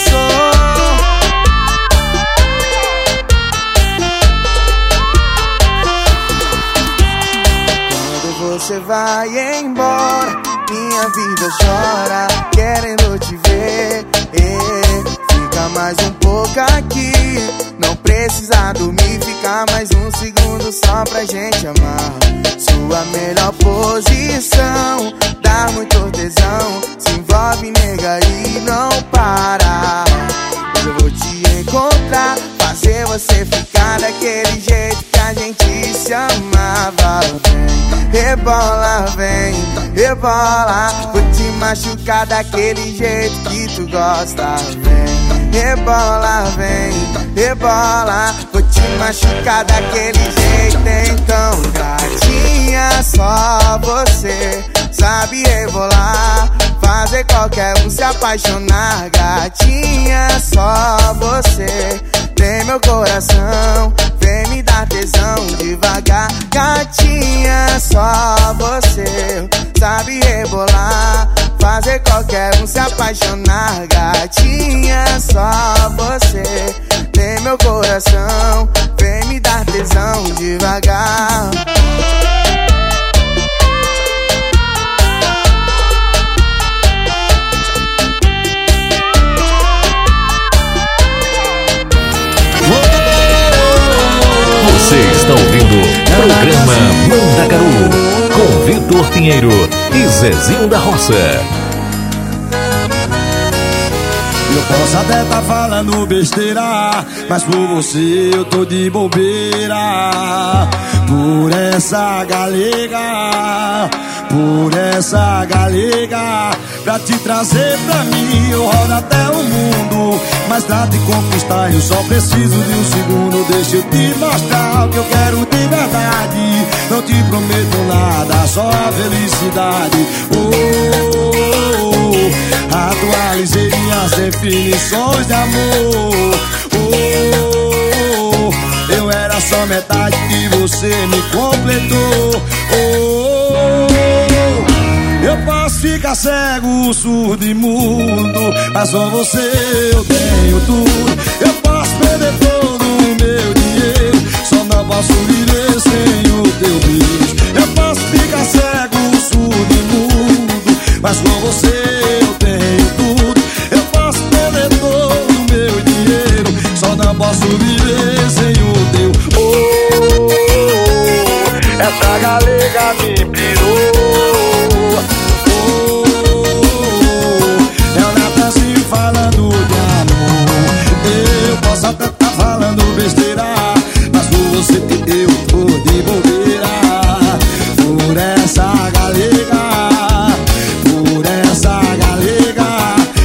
Quando você vai embora, minha vida chora, querendo te ver. Eh, fica mais um pouco aqui, não precisa dormir, fica mais um segundo só pra gente amar. Sua melhor posição, dá muito tesão, se envolve, nega, e não para. Eu vou te encontrar, fazer você ficar daquele jeito que a gente se amava. Vem, rebola, vem, rebola. Vou te machucar daquele jeito que tu gosta. Vem, rebola, vem, rebola. Vou te machucar daquele jeito. Então, gatinha, só você sabe rebolar. Fazer qualquer um se apaixonar, gatinha, só você tem meu coração. Vem me dar tesão devagar, gatinha, só você sabe rebolar. Fazer qualquer um se apaixonar, gatinha, só você tem meu coração. Vem me dar tesão devagar. Você está ouvindo o programa Mandacaru com Vitor Pinheiro e Zezinho da Roça. Eu posso até tá falando besteira, mas por você eu tô de bobeira. Por essa galega, por essa galega, pra te trazer pra mim eu rodo até o mundo. Mas pra te conquistar eu só preciso de um segundo. Deixa eu te mostrar o que eu quero de verdade. Não te prometo nada, só a felicidade. Oh, atualizei minhas definições de amor. Oh, eu era só metade e você me completou. Oh, eu posso ficar cego, surdo e mudo, mas só você eu tenho tudo. Eu posso perder todo o meu dinheiro, só não posso viver sem o teu beijo. Eu posso ficar cego, surdo e mudo, mas com você eu tenho tudo. Eu posso perder todo o meu dinheiro, só não posso viver sem o teu. Oh, essa galega me pirou. Natanzinho falando de amor. Eu posso até tá falando besteira, mas por você eu tô de bobeira. Por essa galega, por essa galega,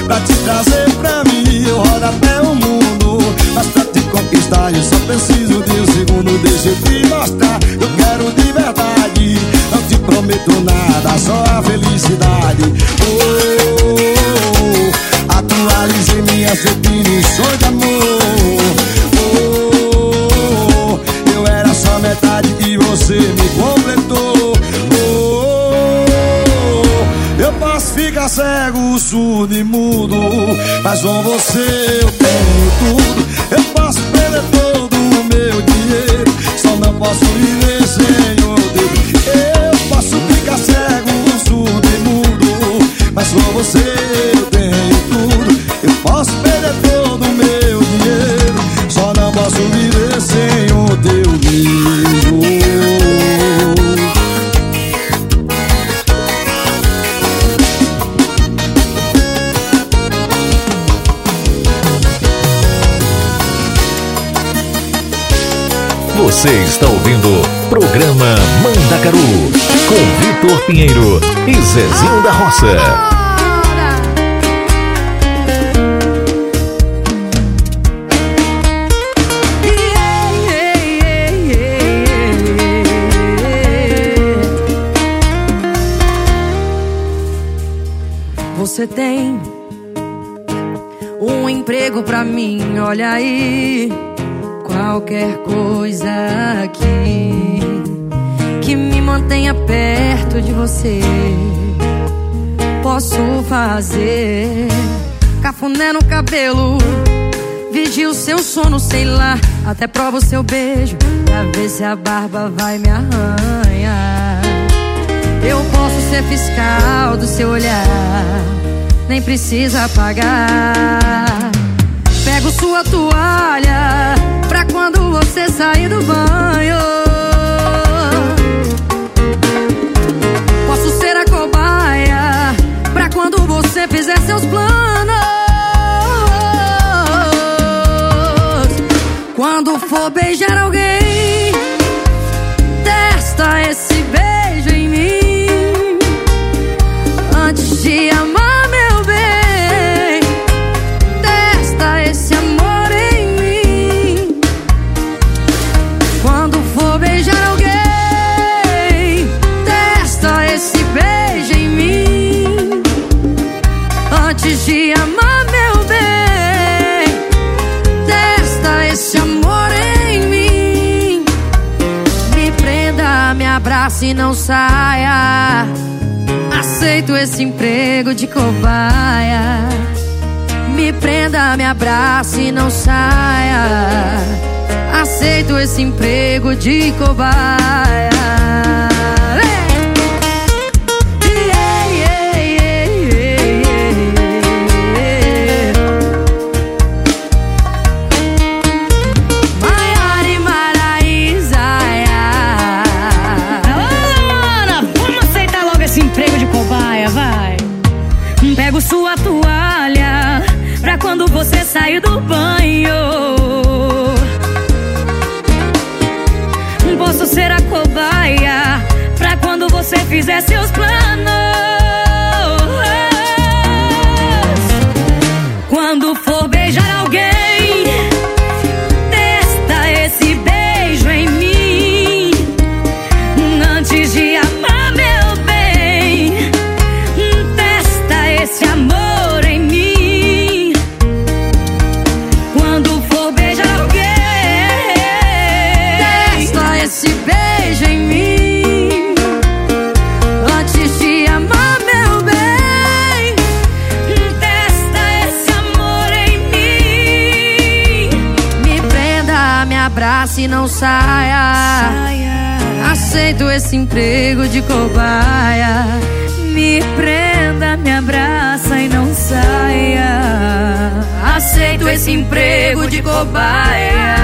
pra te trazer pra mim eu rodo até o mundo. Mas pra te conquistar eu só preciso de um segundo. Deixa eu te mostrar, eu quero de verdade. Não te prometo nada, só a felicidade. Oh, minhas definições de amor. Oh, eu era só metade e você me completou. Oh, eu posso ficar cego, surdo e mudo, mas com você eu tenho tudo. Eu posso perder todo o meu dinheiro, só não posso viver sem Você está ouvindo programa Mandacaru com Vitor Pinheiro e Zezinho da Roça. você tem um emprego pra mim, olha aí. Qualquer coisa aqui que me mantenha perto de você. Posso fazer cafuné no cabelo, vigio seu sono, sei lá. Até provo seu beijo pra ver se a barba vai me arranhar. Eu posso ser fiscal do seu olhar, nem precisa pagar. Pego sua toalha quando você sair do banho. Posso ser a cobaia pra quando você fizer seus planos. Quando for beijar alguém, testa esse beijo em mim. Antes de amar, e não saia. Aceito esse emprego de cobaia. Me prenda, me abrace e não saia. Aceito esse emprego de cobaia. Sair do banho. Posso ser a cobaia pra quando você fizer seus planos. Abrace e não saia. Aceito esse emprego de cobaia. Me prenda, me abraça e não saia. Aceito esse emprego de cobaia.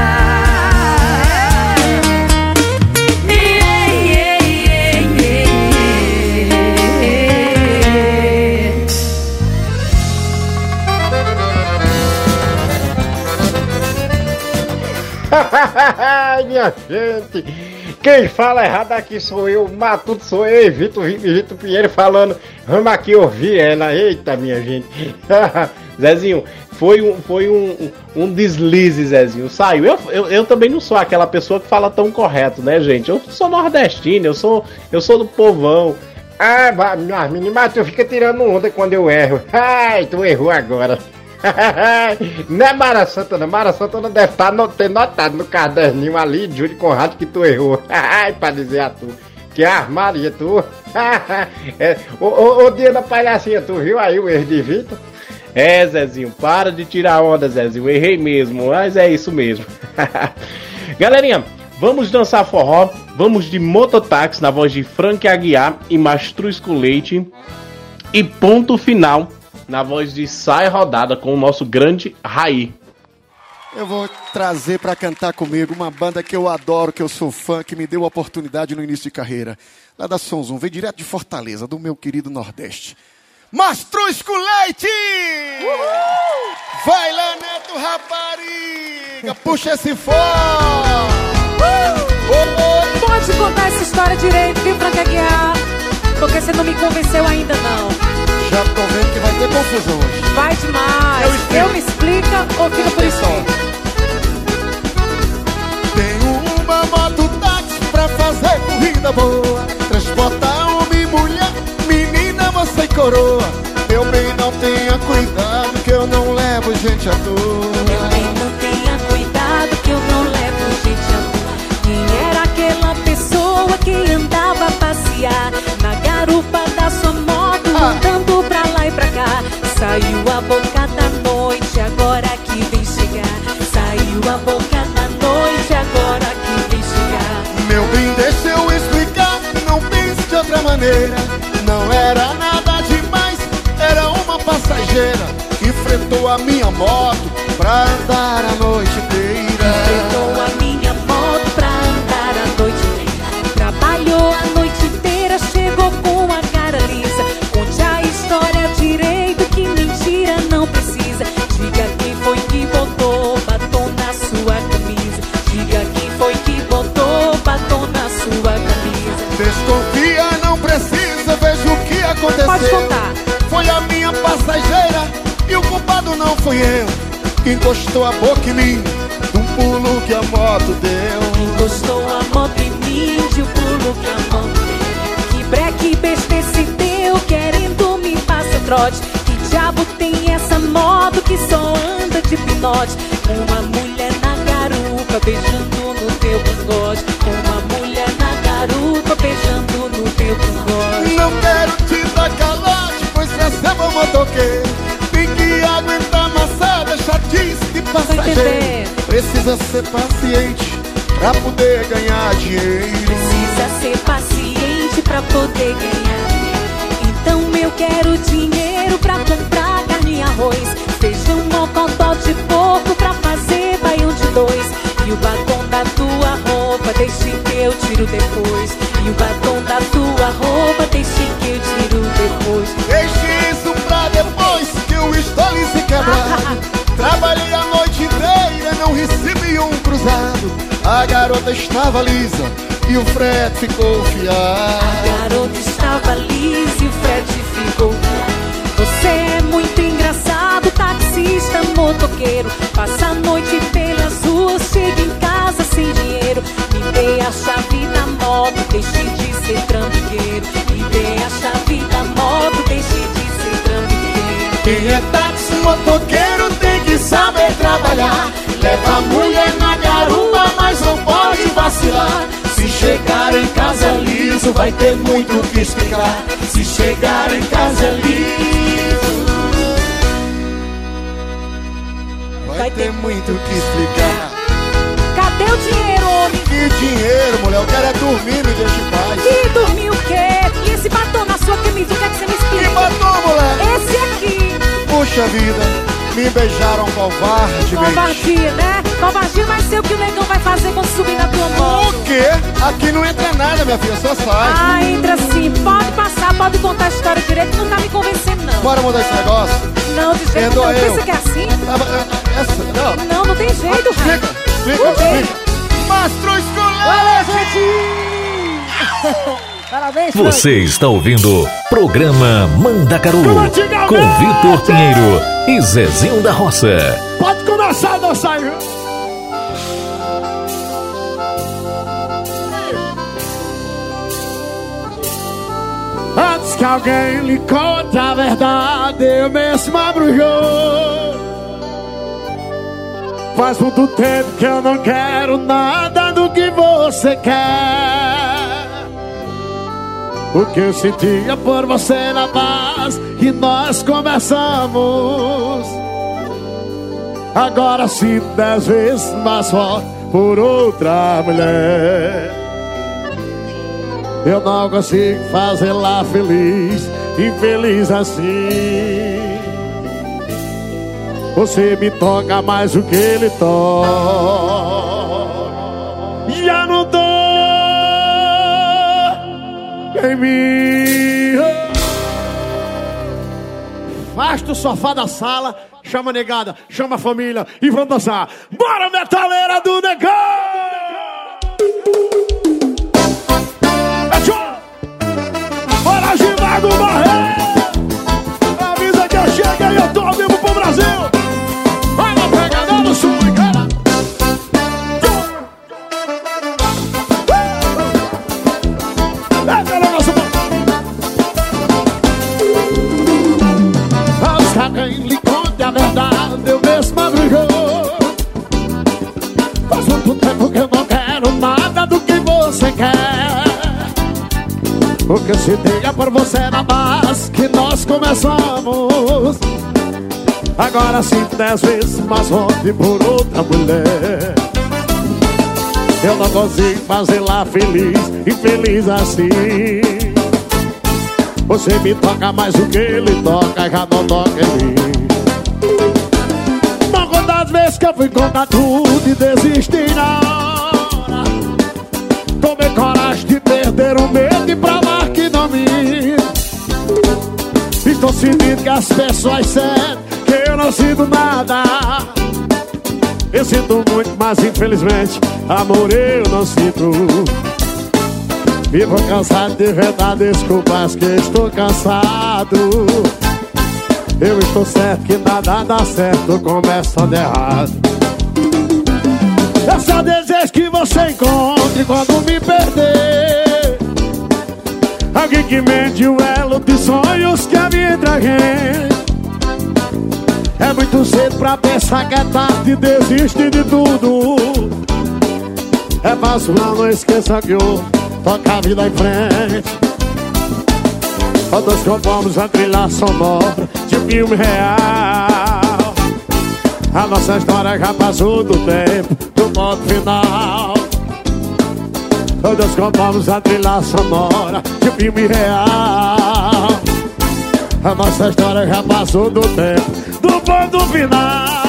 minha gente! Quem fala errado aqui sou eu, Matuto sou eu, Vitor, Vitor Pinheiro falando. Vamos aqui ouvir ela. Eita, minha gente! Zezinho, foi um, foi um, um deslize, Zezinho. Saiu. Eu, eu, eu também não sou aquela pessoa que fala tão correto, né, gente? Eu sou nordestino, eu sou, eu sou do povão. Ah, minha menina, mas tu fica tirando onda quando eu erro. Ai, tu errou agora. não é Mara Santana, Mara Santana deve estar no, ter notado no caderninho ali, Júlio Conrado, que tu errou. Ai, pra dizer a tu. Que armaria tu. é, ô, ô, ô, dia da palhacinha, tu viu aí o erro de Vitor? É, Zezinho, para de tirar onda, Zezinho. Errei mesmo, mas é isso mesmo. Galerinha, vamos dançar forró. Vamos de mototáxi na voz de Frank Aguiar e Mastruz com Leite. E ponto final na voz de Sai Rodada com o nosso grande Raí. Eu vou trazer pra cantar comigo uma banda que eu adoro, que eu sou fã, que me deu a oportunidade no início de carreira. Lá da Sonzum, veio direto de Fortaleza, do meu querido Nordeste. Mastruz com leite! Vai lá, Neto Rapariga! Puxa esse fone! Pode contar essa história direito, viu, Frank Aguiar? Porque você não me convenceu ainda, não. Já tô vendo que vai ter confusão hoje. Vai demais. Eu, explico. Eu me explica ou fica por isso? Tenho uma moto táxi pra fazer corrida boa. Transportar homem e mulher, menina, você e coroa. Meu bem, não tenha cuidado que eu não levo gente à toa. Não era nada demais, era uma passageira que fretou a minha moto pra andar a noite inteira. Aconteceu. Pode contar. Foi a minha passageira e o culpado não fui eu. Que encostou a boca em mim, um pulo que a moto deu. Encostou a moto em mim, de um pulo que a moto deu. Que breque besta esse teu, querendo me passar trote. Que diabo tem essa moto que só anda de pinote? Uma mulher na garupa, beijando no teu cangote. Uma mulher na garupa, beijando no teu cangote. Não quero te dar calote, pois receba o motoqueiro. Tem que aguentar amassada, chatice de passageiro. Precisa ser paciente pra poder ganhar dinheiro. Precisa ser paciente pra poder ganhar. Então eu quero dinheiro pra comprar carne e arroz. Feijão, mocotó de porco pra fazer baião de dois. E o batom da tua roupa, deixe que eu tiro depois. E o batom da tua roupa, quebrar. Trabalhei a noite inteira, não recebi um cruzado. A garota estava lisa e o frete ficou fiado. A garota estava lisa e o frete ficou fiado. Você é muito engraçado, taxista, motoqueiro. Passa a noite pelas ruas, chega em casa sem dinheiro. Me dê a chave da moto, motoqueiro tem que saber trabalhar. Leva a mulher na garupa, mas não pode vacilar. Se chegar em casa liso, vai ter muito o que explicar. Se chegar em casa liso, vai ter muito o que explicar. Cadê o dinheiro, homem? Que dinheiro, mulher? Eu quero é dormir, me deixa em paz. E dormir o quê? E esse batom na sua que é que você me explica? Que batom, mulher? Esse aqui. Puxa vida, me beijaram covardemente. Covardia, né? Covardia vai ser o que o negão vai fazer quando subir na tua moto. O quê? Aqui não entra nada, minha filha, só sai. Ah, entra sim. Pode passar, pode contar a história direito, não tá me convencendo, não. Bora mudar esse negócio? Não, de jeito nenhum. Pensa que é assim? Ah, Essa, não. Não, não tem jeito, explica, Não tem. explica. Mastro escolar! Olha, gente! Parabéns. Você está ouvindo Programa Mandacaru com Vitor Pinheiro e Zezinho da Roça. Pode começar a dançar. Antes que alguém lhe conte a verdade, eu mesmo abro o jogo. Faz muito tempo que eu não quero nada do que você quer. O que eu sentia por você na paz que nós conversamos. Agora sinto dez vezes mais forte por outra mulher. Eu não consigo fazê-la feliz, infeliz assim. Você me toca mais do que ele toca. Em mim. Afasta o sofá da sala, chama a negada, chama a família e vamos dançar. Bora, metaleira do negão! Bora, Givago Barreiro! Avisa que eu chego e eu tô quer Porque se diga por você na base que nós começamos. Agora sim dez vezes mais forte por outra mulher. Eu não consigo fazê-la feliz, infeliz assim. Você me toca mais do que ele toca, já não toca em mim. Não quantas vezes que eu fui contar tudo e desisti hora Tomei coragem de perder o medo e provar que não me Estou sentindo que as pessoas sentem que eu não sinto nada. Eu sinto muito, mas infelizmente Amor eu não sinto. Vivo cansado de verdade Desculpas que estou cansado. Eu estou certo que nada dá certo Começando errado Eu só desejo que você encontre Quando me perder. Alguém que mente o elo de sonhos que a gente É muito cedo pra pensar que é tarde desiste de tudo. É fácil, não, esqueça que eu toca a vida em frente. Todos compomos a trilha sonora de filme real A nossa história já passou do tempo, do ponto final Todos compomos a trilha sonora de filme real A nossa história já passou do tempo, do ponto final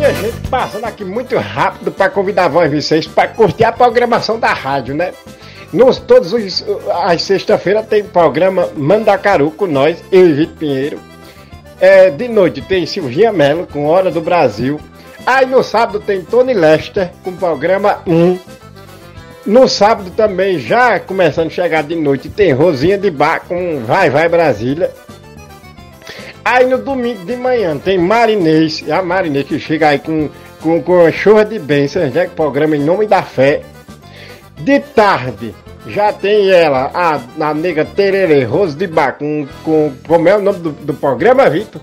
minha gente, passando aqui muito rápido para convidar vocês para curtir a programação da rádio, né? Nos, todos os as sexta-feira tem programa Mandacaru com nós, eu e Vitor Pinheiro. É, de noite tem Silvinha Mello com Hora do Brasil. Aí no sábado tem Tony Lester com o programa 1. No sábado também, já começando a chegar de noite, tem Rosinha de Bar com Vai Vai Brasília. Aí no domingo de manhã tem Marinês, a Marinês que chega aí com, com, com a chuva de bênçãos, né? Programa em nome da fé. De tarde já tem ela, a, a nega Tererê, Rose de Bar, com, com. Como é o nome do, do programa, Vitor?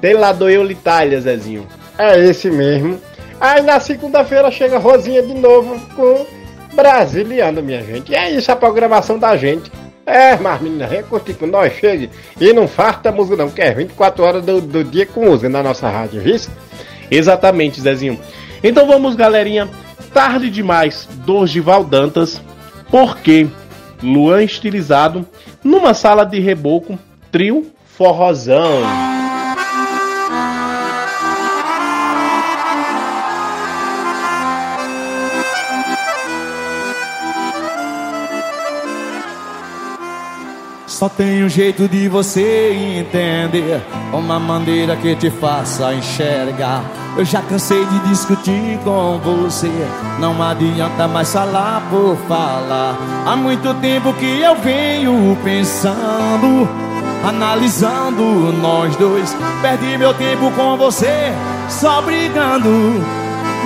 Tem lá do Eu Itália, Zezinho. É esse mesmo. Aí na segunda-feira chega Rosinha de novo com Brasiliano, minha gente. E é isso a programação da gente. É, mas menina, vem com nós, chegue. E não farta música não, que é 24 horas do, do dia com música na nossa rádio, viu? Exatamente, Zezinho. Então vamos, galerinha. Tarde demais, Dorival Dantas. Porque Luan estilizado numa sala de reboco, trio forrozão. Só tem um jeito de você entender. Uma maneira que te faça enxergar. Eu já cansei de discutir com você. Não adianta mais falar por falar. Há muito tempo que eu venho pensando Analisando nós dois. Perdi meu tempo com você Só brigando.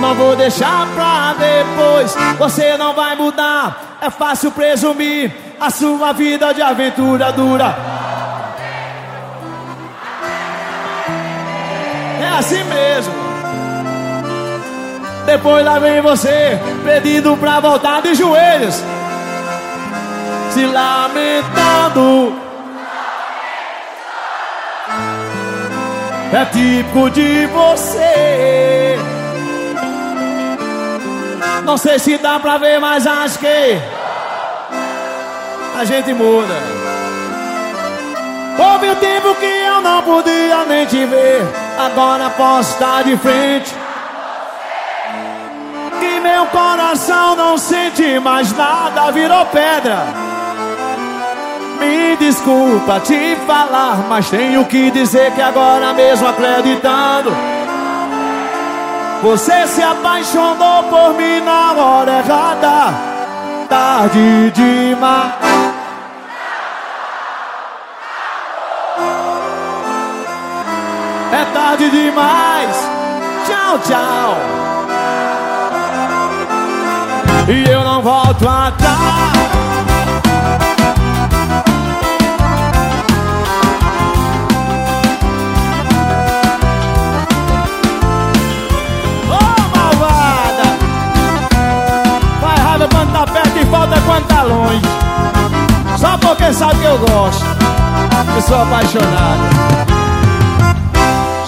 Não vou deixar pra depois. Você não vai mudar, é fácil presumir. A sua vida de aventura dura. É assim mesmo. Depois lá vem você, pedindo pra voltar de joelhos. Se lamentando. É típico de você. Não sei se dá pra ver, mas acho que a gente muda. Houve o tempo que eu não podia nem te ver, agora posso estar de frente. E meu coração não sente mais nada, virou pedra. Me desculpa te falar, mas tenho que dizer que agora mesmo acreditando. Você se apaixonou por mim na hora errada. Tarde demais. É tarde demais. Tchau, tchau. E eu não volto atrás. Tá falta quando tá longe Só porque sabe que eu gosto Eu sou apaixonado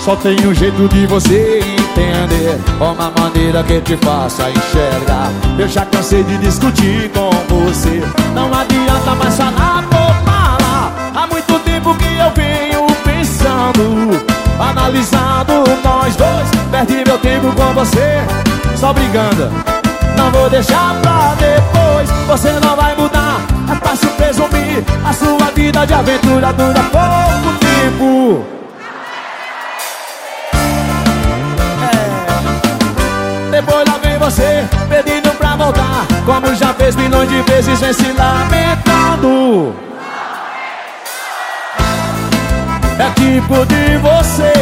só tem um jeito de você entender. Uma maneira que te faça enxergar. Eu já cansei de discutir com você. Não adianta mais falar por falar Há muito tempo que eu venho pensando Analisando nós dois. Perdi meu tempo com você Só brigando. Não vou deixar pra depois. Você não vai mudar. É fácil presumir A sua vida de aventura dura pouco tempo Depois lá vem você pedindo pra voltar. Como já fez milhões de vezes, vem se lamentando É tipo de você.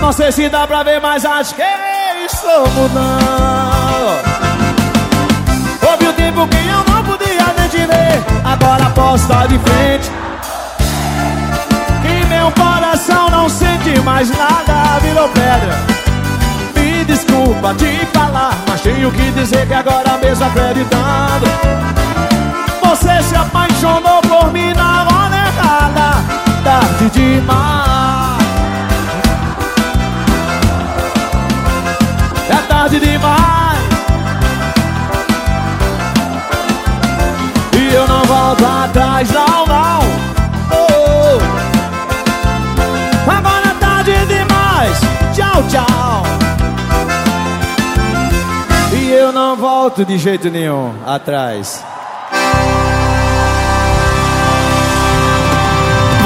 Não sei se dá pra ver, mas acho que estou mudando Houve um tempo que eu não podia nem te ver. Agora posso estar de frente meu coração não sente mais nada Virou pedra. Me desculpa te falar Mas tenho que dizer que agora mesmo acreditando. Você se apaixonou por mim na hora errada Tarde demais. É tarde demais. E eu não volto atrás, não, não Tchau, tchau E eu não volto de jeito nenhum atrás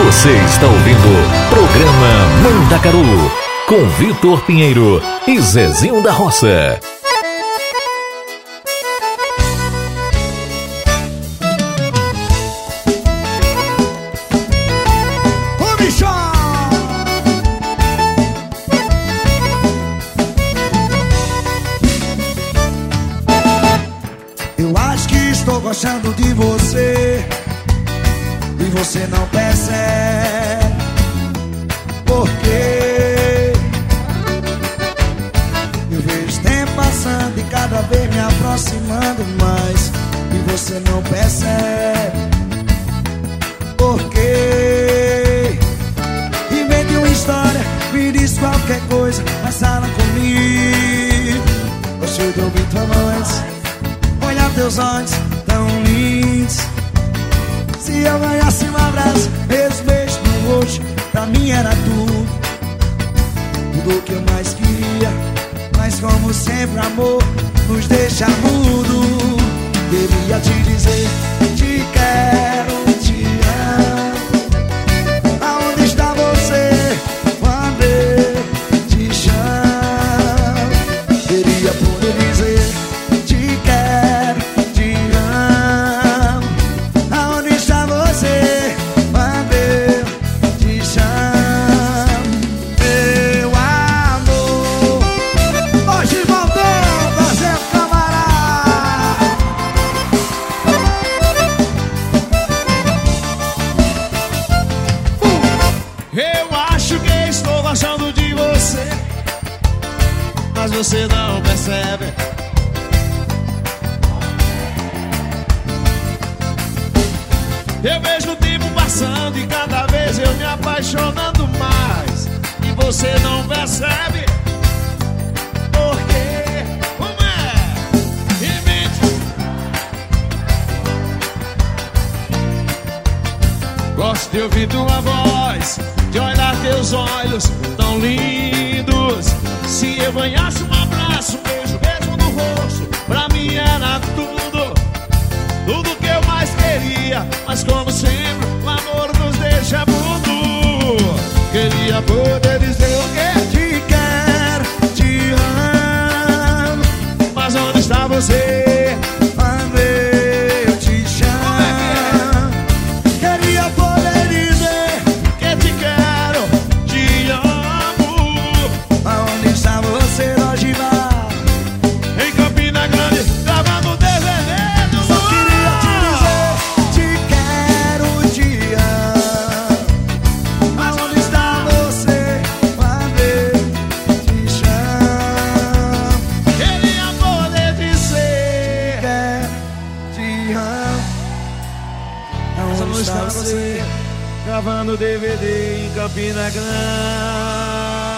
Você está ouvindo o programa Mandacaru com Vitor Pinheiro e Zezinho da Roça. De você. E você não Mas você não percebe. Eu vejo o tempo passando e cada vez eu me apaixonando mais. E você não percebe? É? Gosto de ouvir tua voz, de olhar teus olhos tão lindos. Se eu ganhasse um abraço, um beijo mesmo no rosto, pra mim era tudo, tudo que eu mais queria. Mas como sempre, o amor nos deixa mudo. Queria poder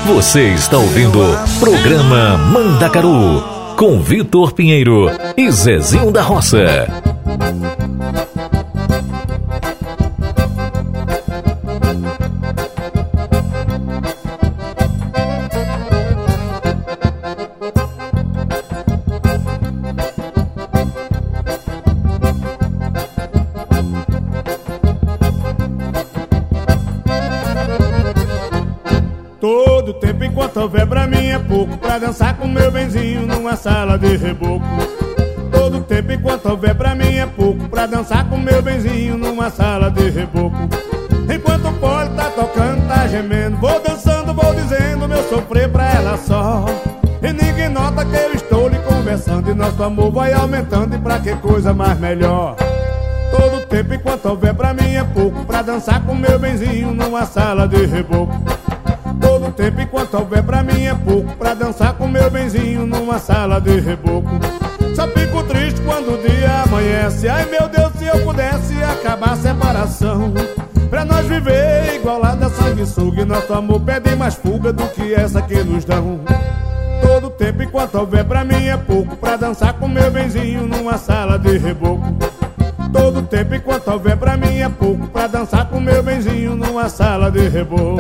Você está ouvindo Programa Mandacaru com Vitor Pinheiro e Zezinho da Roça. Dançar com meu benzinho numa sala de reboco. Enquanto o pole tá tocando, tá gemendo Vou dançando, vou dizendo meu sofrer pra ela só. E ninguém nota que eu estou lhe conversando E nosso amor vai aumentando e pra que coisa mais melhor? Todo tempo enquanto houver pra mim é pouco Pra dançar com meu benzinho numa sala de reboco. Todo tempo enquanto houver pra mim é pouco Pra dançar com meu benzinho numa sala de reboco. Só fico triste quando o dia amanhece. Ai meu Deus, se eu pudesse acabar a separação. Pra nós viver igual lá da sanguessuga E nosso amor pede mais fuga do que essa que nos dão. Todo tempo enquanto houver pra mim é pouco Pra dançar com meu benzinho numa sala de reboco. Todo tempo enquanto houver pra mim é pouco Pra dançar com meu benzinho numa sala de reboco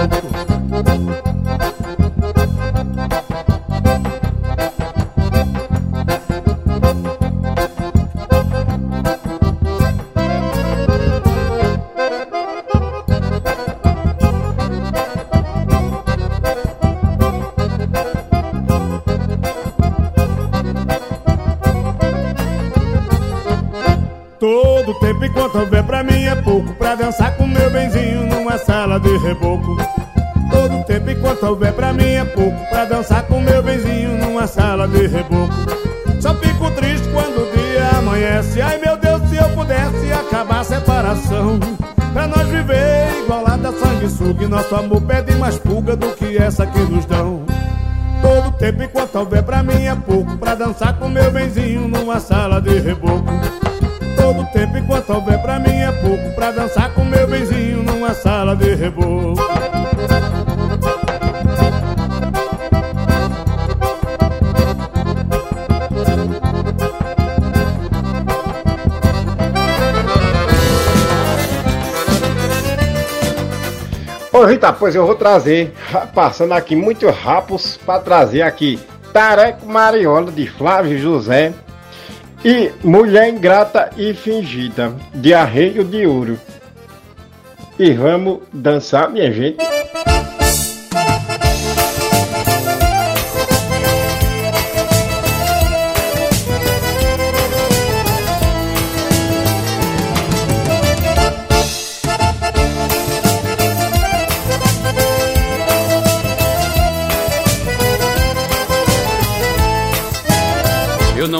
Todo tempo enquanto houver pra mim é pouco. Pra dançar com meu benzinho numa sala de reboco. Todo tempo enquanto houver pra mim é pouco. Pra dançar com meu benzinho numa sala de reboco. Só fico triste quando o dia amanhece. Ai meu Deus, se eu pudesse acabar a separação. Pra nós viver igual lá da sanguessuga E nosso amor pede mais fuga do que essa que nos dão. Todo tempo enquanto houver pra mim é pouco. Pra dançar com meu benzinho numa sala de reboco tempo enquanto houver pra mim é pouco Pra dançar com meu benzinho numa sala de reboco. Ô Rita, pois eu vou trazer, ra- passando aqui muito rapos para trazer aqui Tareco Mariola de Flávio José e Mulher Ingrata e Fingida de Arreio de Ouro. E vamos dançar, minha gente.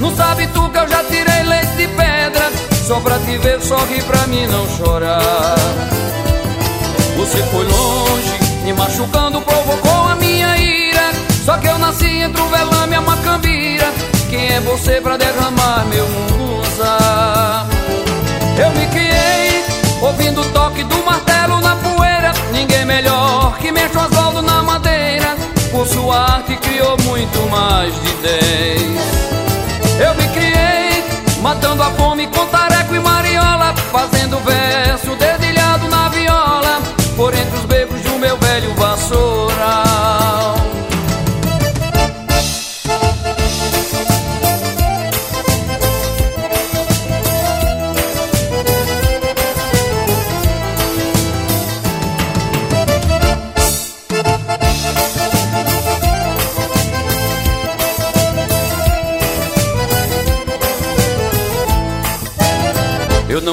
Não sabe tu que eu já tirei leite de pedra. Só pra te ver, sorri pra mim não chorar. Você foi longe, me machucando, provocou a minha ira. Só que eu nasci entre o velame e a macambira. Quem é você pra derramar meu musa? Eu me criei, ouvindo o toque do martelo na poeira. Ninguém melhor que mexe o asfalto na madeira. Por sua arte criou muito mais de dez. Eu me criei, matando a fome com tareco e mariola, fazendo verso dedilhado na viola, por entre os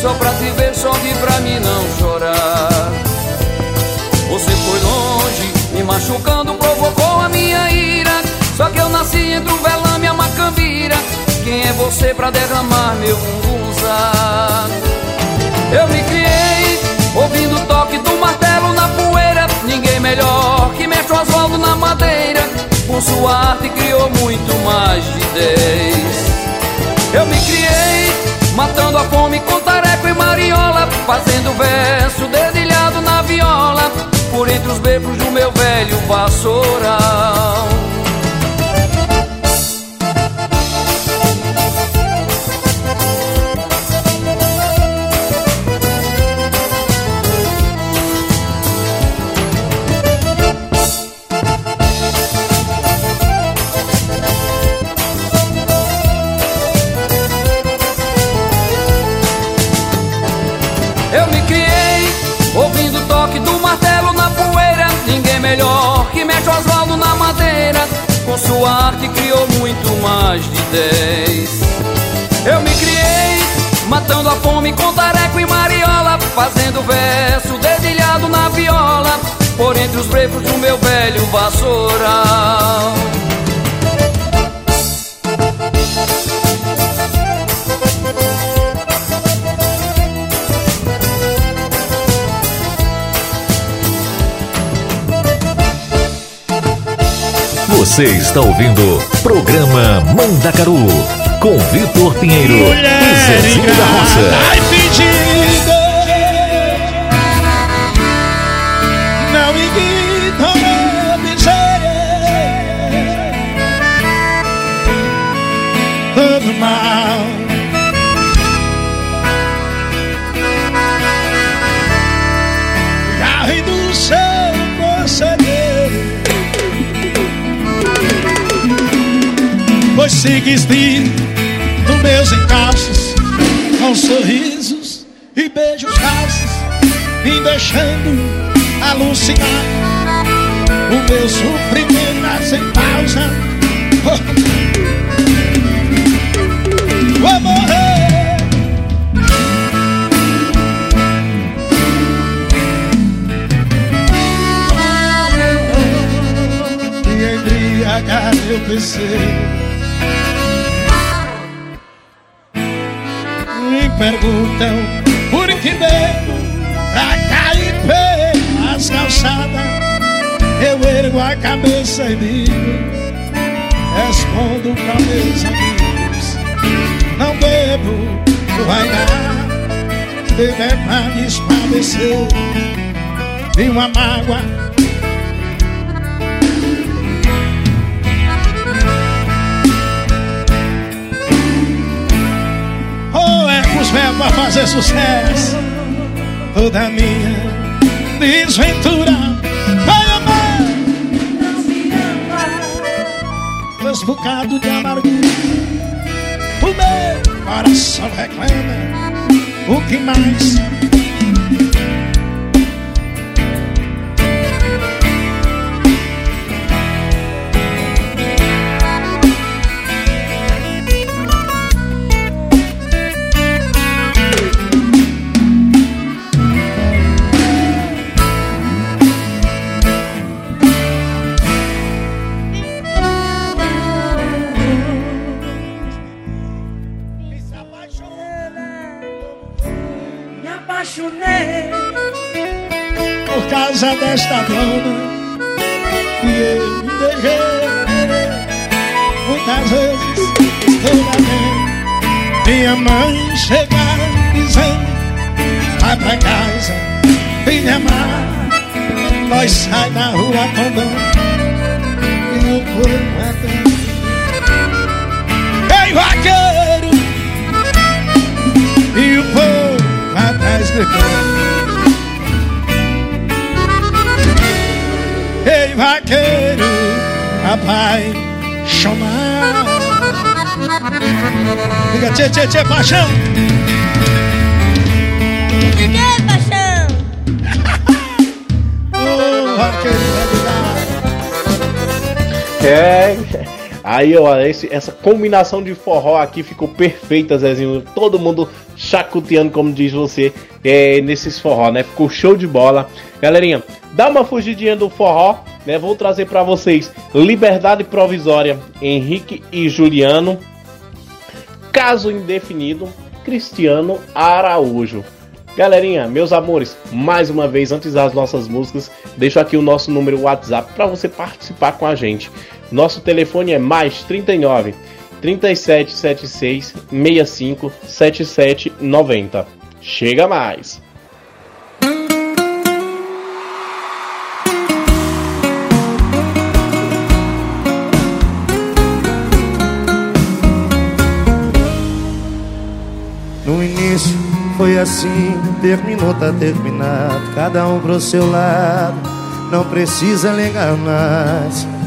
Só pra te ver, sorrir pra mim não chorar. Você foi longe, me machucando, provocou a minha ira. Só que eu nasci entre um velame e a macambira. Quem é você pra derramar meu mungunzá? Eu me criei, ouvindo o toque do martelo na poeira. Ninguém melhor que mexe o Oswaldo na madeira. Com sua arte criou muito mais de dez. Eu me criei, matando a fome com tareco e mariola. Fazendo verso dedilhado na viola. Por entre os becos do meu velho vassoural. Arte criou muito mais de dez. Eu me criei matando a fome com tareco e mariola. Fazendo verso dedilhado na viola. Por entre os brecos do meu velho vassoural. Você está ouvindo programa Mandacaru com Vitor Pinheiro e Zezinho da Roça. Seguiste nos meus encalços Com sorrisos e beijos falsos Me deixando alucinar O meu sofrimento nasce em pausa. Vou morrer. E embriagar meu PC perguntam por que bebo pra cair pelas calçadas. Eu ergo a cabeça e digo, respondo pra meus amigos: Não bebo, vai dar, beber pra me espadecer. E uma mágoa pra fazer sucesso. Toda minha desventura Vai amar. Meus bocados de amargura O meu coração reclama. O que mais nós sai na rua tombando e não foi até. Ei, vaqueiro! E o povo atrás gritando. quero apaixonar. Diga tchê, tchê, tchê, paixão. É. Aí, ó, esse- essa combinação de forró aqui ficou perfeita, Zezinho. Todo mundo chacoteando, como diz você, é, nesses forró, né? Ficou show de bola. Galerinha, dá uma fugidinha do forró, né? Vou trazer pra vocês Liberdade Provisória, Henrique e Juliano. Caso indefinido, Cristiano Araújo. Galerinha, meus amores, mais uma vez, antes das nossas músicas, deixo aqui o nosso número WhatsApp para você participar com a gente. Nosso telefone é mais 39 3776 65 77 90. Chega mais! No início foi assim, terminou, tá terminado. Cada um pro seu lado, não precisa ligar mais.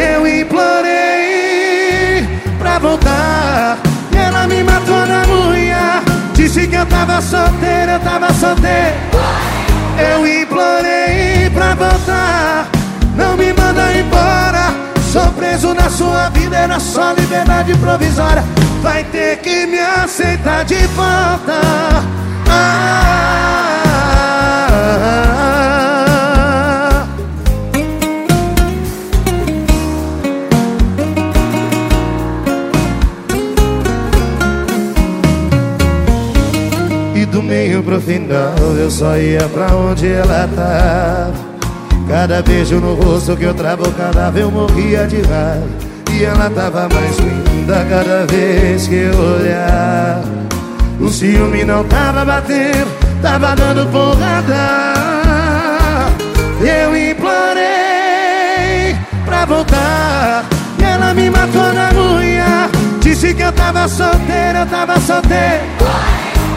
Eu implorei pra voltar. E ela me matou na unha. Disse que eu tava solteiro, eu tava solteiro. Eu implorei pra voltar. Não me manda embora. Sou preso na sua vida, era só liberdade provisória. Vai ter que me aceitar de volta. Ah, final eu só ia pra onde ela tava. Cada beijo no rosto que eu travo o cadáver eu morria de raiva. E ela tava mais linda cada vez que eu olhava. O ciúme não tava batendo, tava dando porrada. Eu implorei pra voltar. E ela me matou na unha. Disse que eu tava solteiro, eu tava solteiro.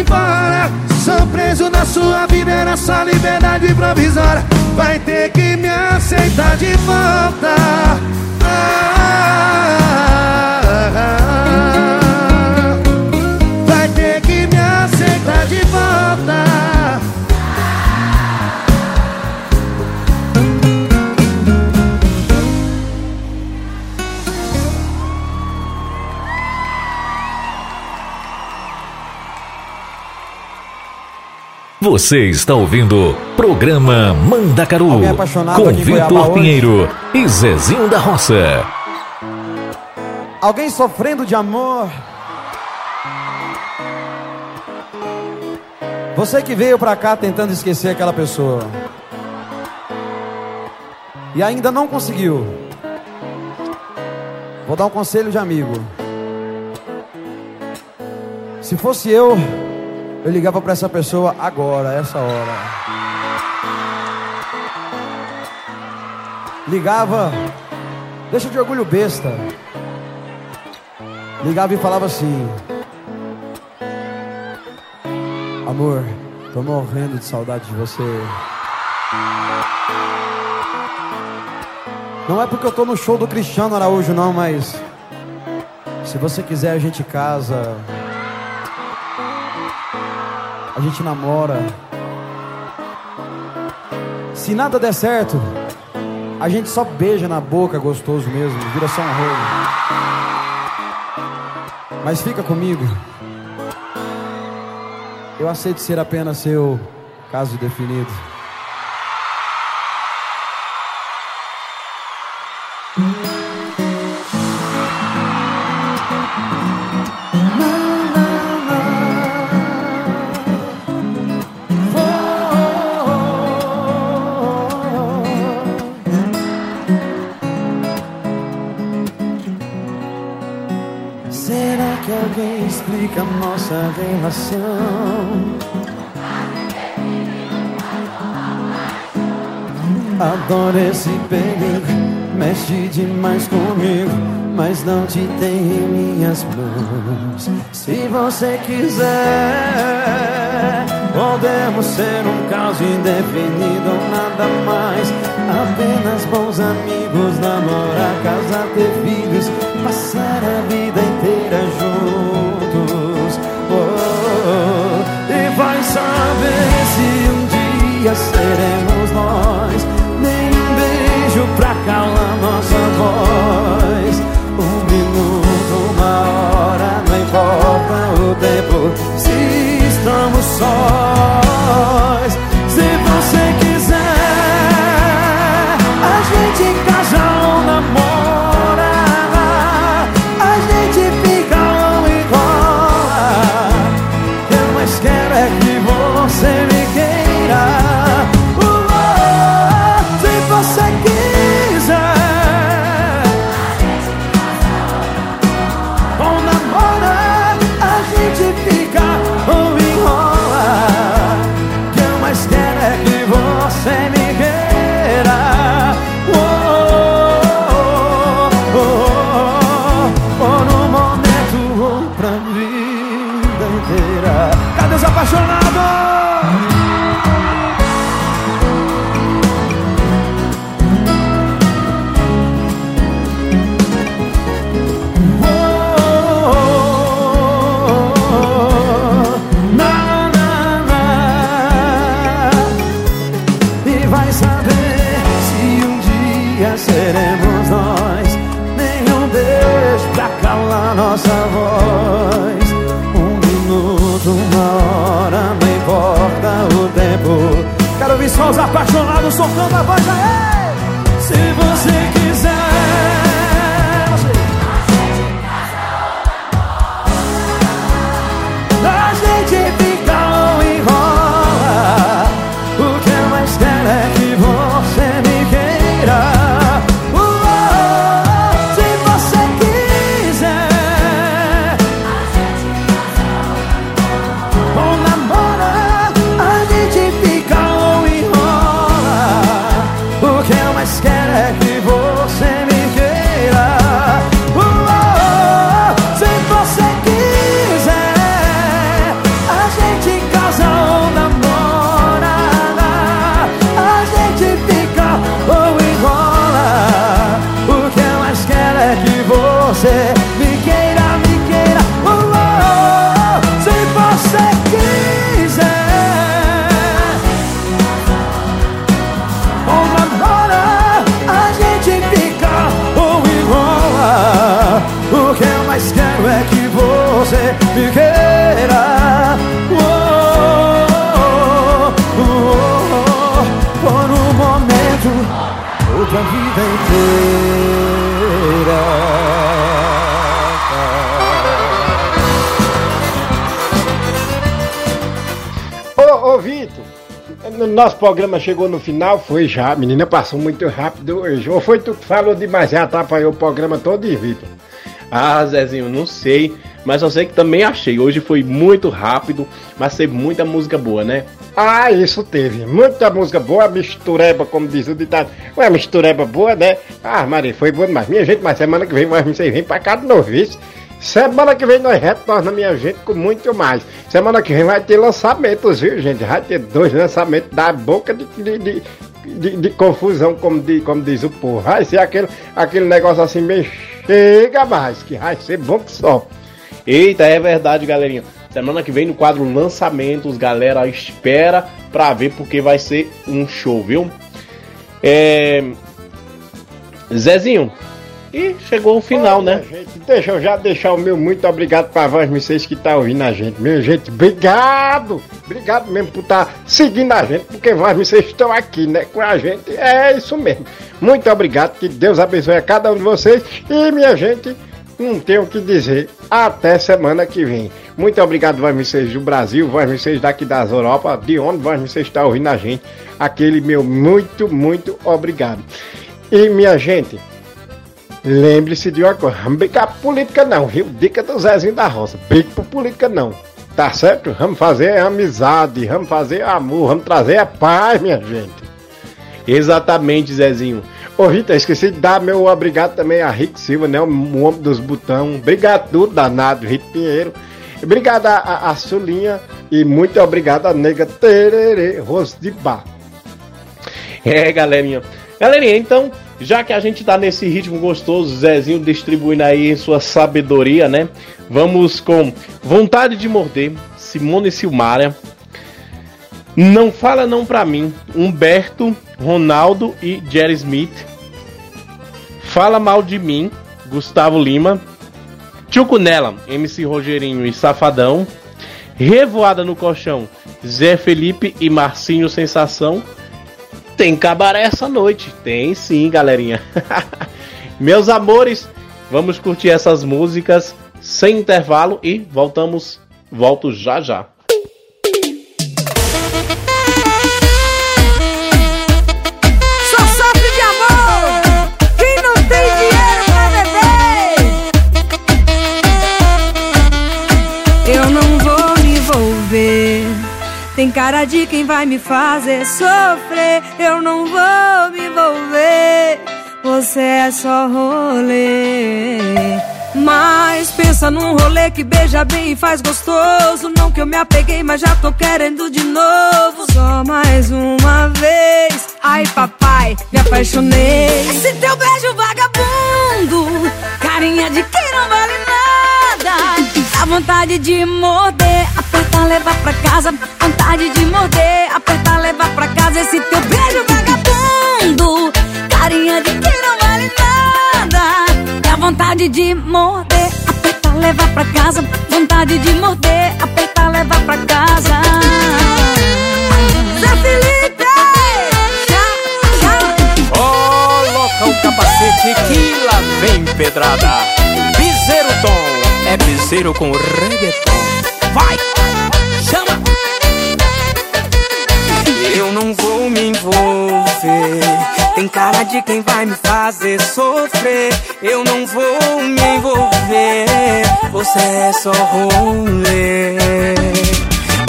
Embora. Sou preso na sua vida, era só liberdade provisória. Vai ter que me aceitar de volta. Ah, Você está ouvindo programa Mandacaru com Vitor hoje? Pinheiro e Zezinho da Roça. Alguém sofrendo de amor? Você que veio pra cá tentando esquecer aquela pessoa e ainda não conseguiu. Vou dar um conselho de amigo. Se fosse eu, eu ligava pra essa pessoa agora, essa hora. Ligava, deixa de orgulho besta. Ligava e falava assim: Amor, tô morrendo de saudade de você. Não é porque eu tô no show do Cristiano Araújo, não, mas se você quiser, a gente casa. A gente namora. Se nada der certo, A gente só beija na boca gostoso mesmo, vira só um rolo. Mas fica comigo. Eu aceito ser apenas seu caso definido. Esse perigo, mexe demais comigo, mas não te tenho em minhas mãos. Se você quiser, podemos ser um caso indefinido ou nada mais. Apenas bons amigos, namorar, casar, ter filhos, passar a vida inteira juntos. Oh, oh, oh. E vai saber se um dia seremos nós. Pra calar nossa voz. Um minuto, uma hora, não importa o tempo. Se estamos sós, nosso programa chegou no final, foi já, a menina passou muito rápido hoje. Ou foi tu que falou demais e atrapalhou o programa todo, Vitor? Ah, Zezinho, não sei. Mas eu sei que também achei. Hoje foi muito rápido, mas teve muita música boa, né? Ah, isso teve. Muita música boa, mistureba, como diz o ditado. Ué, mistureba boa, né? Ah, Maria, foi boa demais. Minha gente, mas semana que vem vocês vêm pra cá de novo, isso. Semana que vem nós retornamos, minha gente, com muito mais. Semana que vem vai ter lançamentos, viu, gente? Vai ter dois lançamentos da boca de, de, de, de- de confusão, como, di- como diz o povo. Vai ser aquele, aquele negócio assim, meio chega mais, que vai ser bom que só. Eita, é verdade, galerinha. Semana que vem no quadro Lançamentos, galera, espera pra ver porque vai ser um show, viu? É, Zezinho, e chegou o final, né? Gente, deixa eu já deixar o meu muito obrigado para vocês que tá ouvindo a gente. Meu gente, obrigado! Obrigado mesmo por estar tá seguindo a gente, porque vocês estão aqui, né? Com a gente. É isso mesmo. Muito obrigado, que Deus abençoe a cada um de vocês. E minha gente, não tenho o que dizer. Até semana que vem. Muito obrigado, vocês do Brasil, vocês daqui das Europa, de onde vocês estão ouvindo a gente. Aquele meu muito, muito obrigado. E minha gente, lembre-se de uma coisa, brincar por política não, viu? Dica do Zezinho da Roça, brinque por política não. Tá certo? Vamos fazer amizade, vamos fazer amor, vamos trazer a paz, minha gente. Exatamente, Zezinho. Ô Rita, esqueci de dar meu obrigado também a Rick Silva, né? O homem dos botão. Obrigado tudo, danado, Rito Pinheiro. Obrigado a, a, a Sulinha e muito obrigado a nega Tererê Bar. É, galerinha. Galerinha, então, já que a gente tá nesse ritmo gostoso, Zezinho distribuindo aí sua sabedoria, né? Vamos com Vontade de Morder, Simone Silmara. Não fala não pra mim, Humberto, Ronaldo e Jerry Smith. Fala mal de mim, Gustavo Lima. Tchuco Nela, MC Rogerinho e Safadão. Revoada no Colchão, Zé Felipe e Marcinho Sensação. Tem cabaré essa noite. Tem sim, galerinha. Meus amores, vamos curtir essas músicas sem intervalo e voltamos. Volto já já. Tem cara de quem vai me fazer sofrer. Eu não vou me envolver. Você é só rolê. Mas pensa num rolê que beija bem e faz gostoso. Não que eu me apeguei, mas já tô querendo de novo. Só mais uma vez. Ai, papai, me apaixonei. Esse teu beijo vagabundo, carinha de quem não vale nada. Dá vontade de morder, apertar, levar pra casa. Vontade de morder, apertar, levar pra casa. Esse teu beijo vagabundo, carinha de quem não vale nada. Dá vontade de morder, apertar, levar pra casa. Vontade de morder, apertar, levar pra casa. Zé Felipe! Já, já. Coloca o capacete que lá vem pedrada. Tom é com reggaeton. Vai, chama! Eu não vou me envolver. Tem cara de quem vai me fazer sofrer. Eu não vou me envolver. Você é só rolê.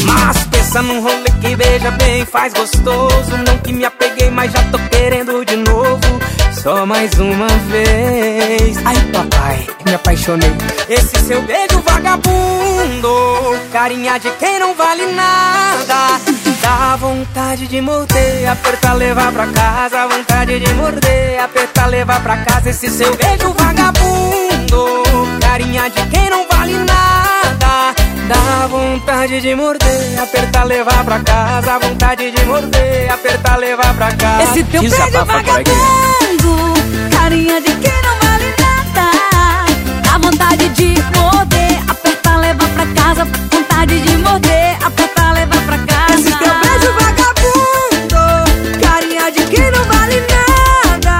Mas pensa num rolê que beija bem, faz gostoso. Não que me apeguei, mas já tô querendo de novo. Só mais uma vez. Ai, papai, me apaixonei. Esse seu beijo vagabundo, carinha de quem não vale nada. Dá vontade de morder, apertar, levar pra casa. Vontade de morder, apertar, levar pra casa. Esse seu beijo vagabundo, carinha de quem não vale nada. Dá vontade de morder, apertar, levar pra casa. Vontade de morder, apertar, levar pra casa. Esse teu beijo vagabundo, carinha de quem não vale nada. Dá vontade de morder, apertar, levar pra casa. Vontade de morder, apertar, levar pra casa. Esse teu beijo vagabundo, carinha de quem não vale nada.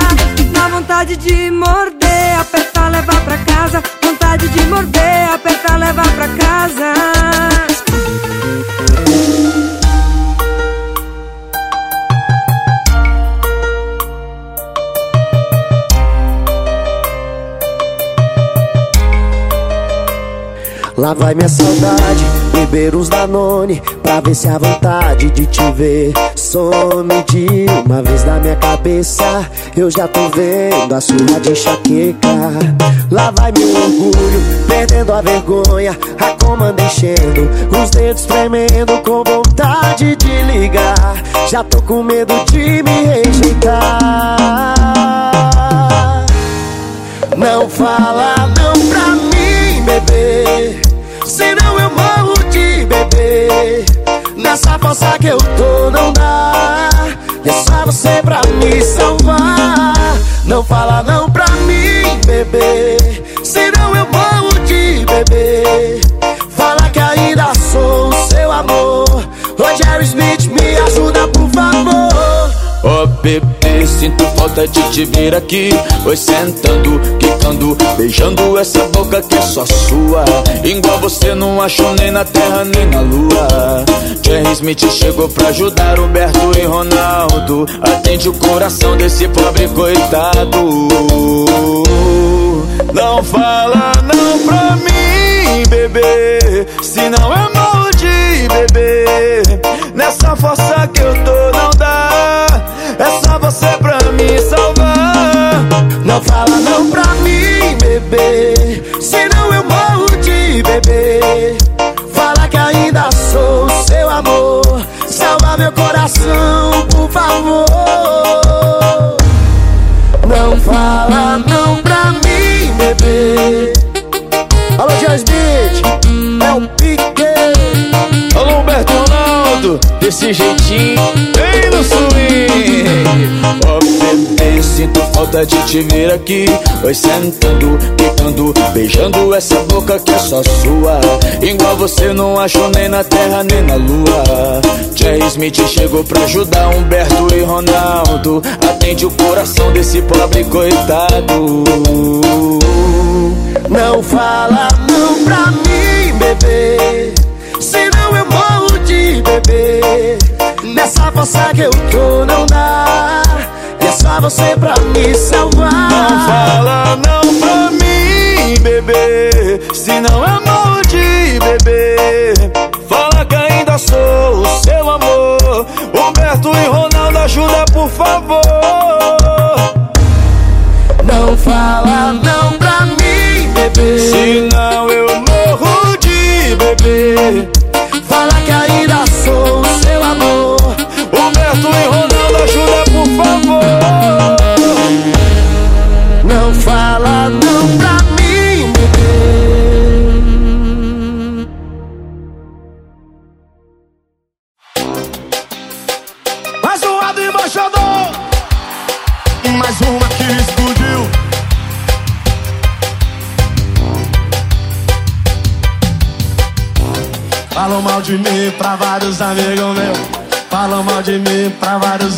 Dá vontade de morder, apertar, levar pra casa. Vontade de morder, apertar, levar pra casa. Lá vai minha saudade, beber uns Danone Pra ver se a vontade de te ver. Some de uma vez na minha cabeça Eu já tô vendo a sua de enxaqueca. Lá vai meu orgulho, perdendo a vergonha A comanda enchendo, os dedos tremendo Com vontade de ligar. Já tô com medo de me rejeitar. Não fala não pra mim, bebê morro de beber Nessa força que eu tô não dá. É só você pra me salvar. Não fala não pra mim, bebê. Senão eu morro de bebê. Fala que ainda sou o seu amor. Roger Smith, me ajuda por favor Ó oh, bebê, sinto falta de te ver aqui. Oi sentando, quicando, beijando essa boca que é só sua. Igual você não achou nem na terra nem na lua. Jerry Smith chegou pra ajudar Roberto e Ronaldo. Atende o coração desse pobre coitado. Não fala não pra mim, bebê. Se não é mal de bebê. Nessa força que eu tô não dá você pra me salvar. Não fala não pra mim, bebê. Senão eu morro de bebê. Fala que ainda sou seu amor. Salva meu coração, por favor. Não fala não pra mim, bebê. Alô, Smith, é o Pique Desse jeitinho, bem no swing. Oh, bebê, sinto falta de te ver aqui. Oi sentando, quicando, beijando essa boca que é só sua. Igual você não achou nem na terra nem na lua. Jerry Smith chegou pra ajudar Humberto e Ronaldo. Atende o coração desse pobre coitado. Não fala não pra mim, bebê. Senão eu morro de bebê Nessa força que eu tô não dá. E é só você pra me salvar. Não fala não pra mim, bebê. Se não é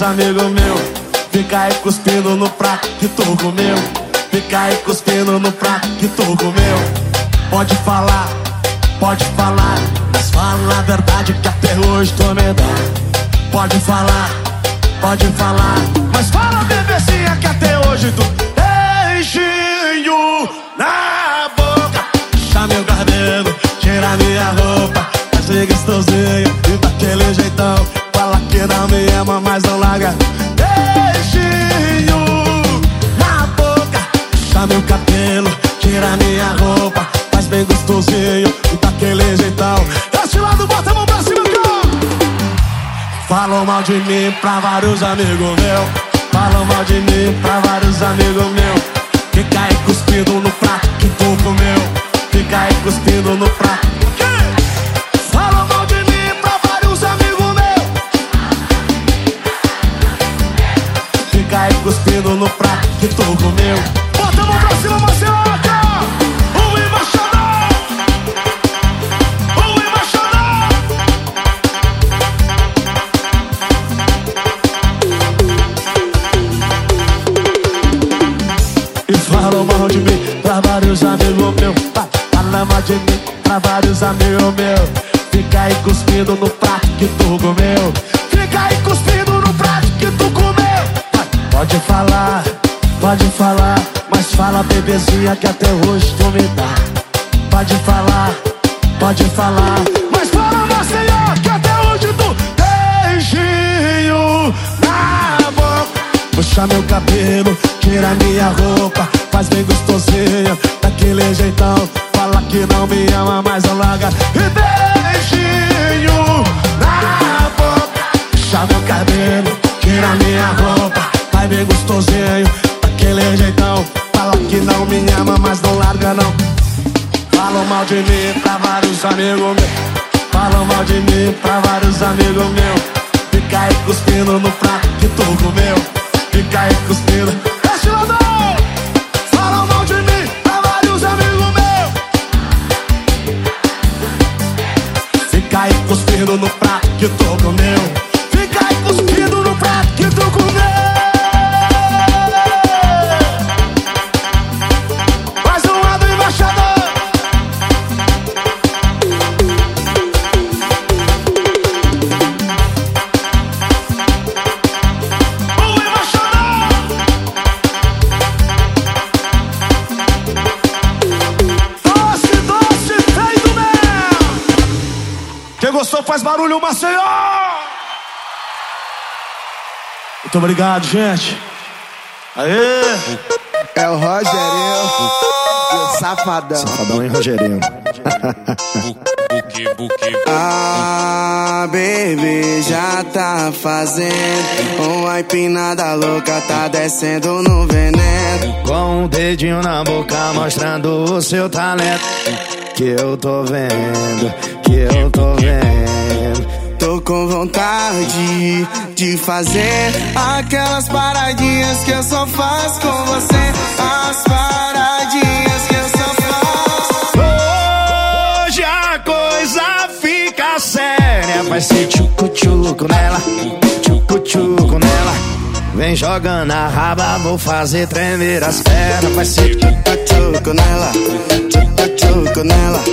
amigos meus Fica aí cuspindo no prato que tu comeu Fica aí cuspindo no prato que tu comeu Pode falar, pode falar Mas fala a verdade que até hoje tu me dá. Pode falar, pode falar Mas fala bebezinha que até hoje tu Beijinho na boca. Puxa meu cabelo, tira minha roupa ser gostosinho e daquele jeitão. Fala que não me ama, mas não larga Beijinho na boca. Puxa meu cabelo, tira minha roupa. Faz bem gostosinho daquele jeitão. Desse lado, bota a mão pra cima, cara Falam mal de mim pra vários amigos meus Falam mal de mim pra vários amigos meus Fica aí cuspindo no prato que tu comeu Fica aí cuspindo no prato vários amigos meus Vai, Fala mal de mim pra vários amigos Gente. Aê! É o Rogerinho e o Safadão. Safadão, hein, Rogerinho? Ah, baby, já tá fazendo uma empinada louca, tá descendo no veneno. Com o dedinho na boca mostrando o seu talento. Que eu tô vendo, que eu tô vendo. Tô com vontade de fazer aquelas paradinhas que eu só faço com você. As paradinhas que eu só faço. Hoje a coisa fica séria. Vai ser tchucu-tchucu nela, tchucu-tchucu nela. Vem jogando a raba, vou fazer tremer as pernas. Vai ser tchucu-tchucu nela, tchucu-tchucu nela.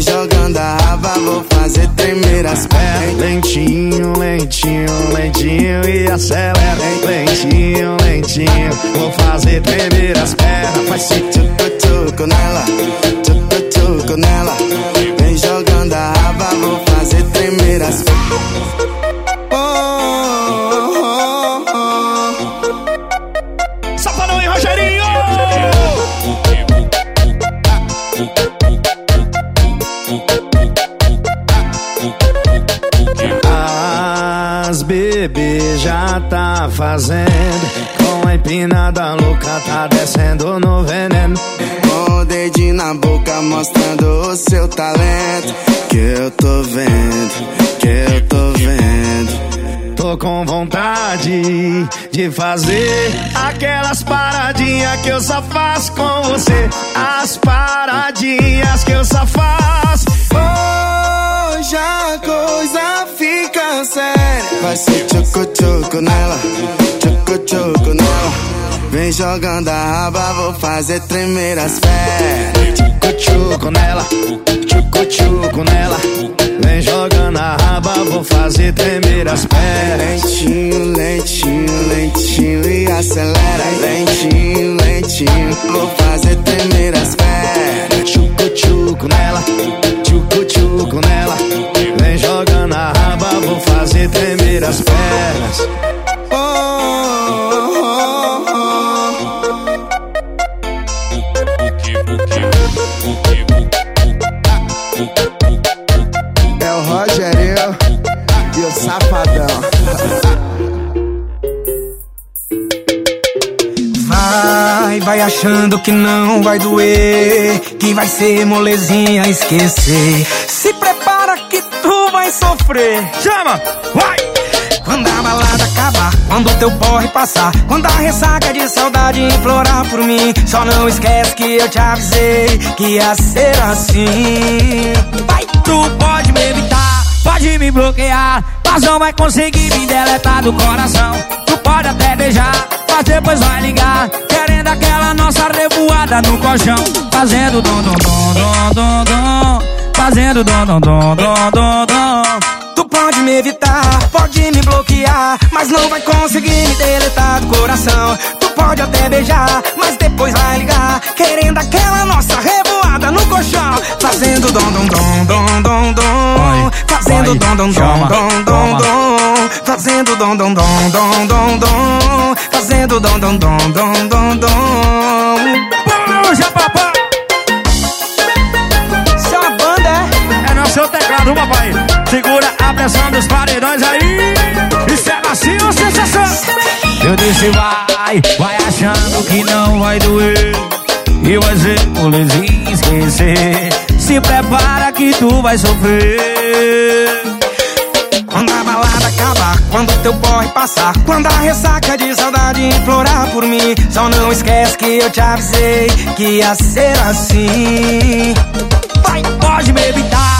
Vem jogando a raba, vou fazer tremer as pernas. Lentinho, lentinho, lentinho e acelera. Lentinho, lentinho, vou fazer tremer as pernas. Vai ser tchucu-tchucu nela, tchucu-tchucu nela. Vem jogando a raba, vou fazer tremer as pernas. Tá fazendo Com a empinada louca tá descendo no veneno Com o dedinho na boca mostrando o seu talento. Que eu tô vendo, que eu tô vendo. Tô com vontade de fazer aquelas paradinhas que eu só faço com você. As paradinhas que eu só faço. Hoje a coisa fica séria. Vai ser tchucu-tchucu nela, tchucu-tchucu nela. Vem jogando a raba, vou fazer tremer as pernas. Tchucu-tchucu nela, tchucu-tchucu nela. Vem jogando a raba, vou fazer tremer as pernas. Lentinho, lentinho, lentinho e acelera. Lentinho, lentinho, vou fazer tremer as pernas. Tchucu-tchucu nela, tchucu-tchucu nela. Fazer tremer as pernas. Oh, oh, oh, oh. É o Rogerinho e o Safadão. Vai, vai achando que não vai doer, que vai ser molezinha esquecer. Se prepara vai sofrer. Chama, vai! Quando a balada acabar, quando teu porre passar, quando a ressaca de saudade implorar por mim, só não esquece que eu te avisei que ia ser assim. Vai, tu pode me evitar, pode me bloquear, mas não vai conseguir me deletar do coração. Tu pode até beijar, mas depois vai ligar, querendo aquela nossa revoada no colchão, fazendo dom dom dom dom dom dom, fazendo dom dom dom dom dom dom. Tu pode me evitar, pode me bloquear, mas não vai conseguir me deletar do coração. Tu pode até beijar, mas depois vai ligar, querendo aquela nossa revoada no colchão, fazendo dom dom dom dom dom dom, fazendo dom dom dom dom dom dom, fazendo dom dom dom dom dom dom, fazendo dom dom dom dom dom dom. Puxa, papai! É uma banda, é? É no seu teclado, papai. Segura a pressão dos paredões aí. Isso é macio ou sensação? Eu disse vai, vai achando que não vai doer E vai ser molezinha esquecer Se prepara que tu vai sofrer Quando a balada acabar, quando teu porre passar. Quando a ressaca de saudade implorar por mim. Só não esquece que eu te avisei que ia ser assim. Vai, pode me evitar,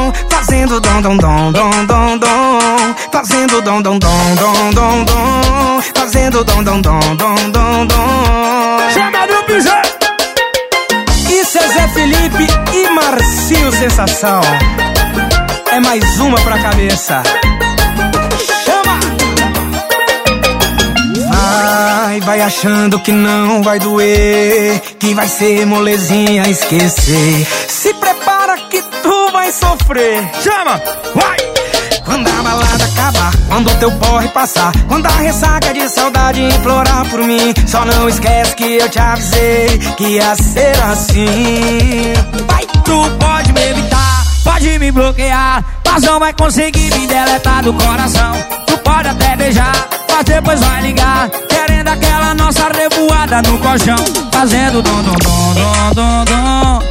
Fazendo dom, dom, dom, dom, dom, dom. Fazendo dom, dom, dom, dom, dom, dom. Fazendo dom, dom, dom, dom, dom, dom. Chama do piseiro! Isso é Zé Felipe e Marcinho Sensação. É mais uma pra cabeça. Chama! Vai, vai achando que não vai doer, que vai ser molezinha esquecer. Se prepara tu vai sofrer. Chama! Vai! Quando a balada acabar, quando teu porre passar, quando a ressaca de saudade implorar por mim, só não esquece que eu te avisei que ia ser assim. Vai, tu pode me evitar, pode me bloquear, mas não vai conseguir me deletar do coração. Tu pode até beijar, mas depois vai ligar, querendo aquela nossa revoada no colchão, fazendo dom dom dom dom dom dom,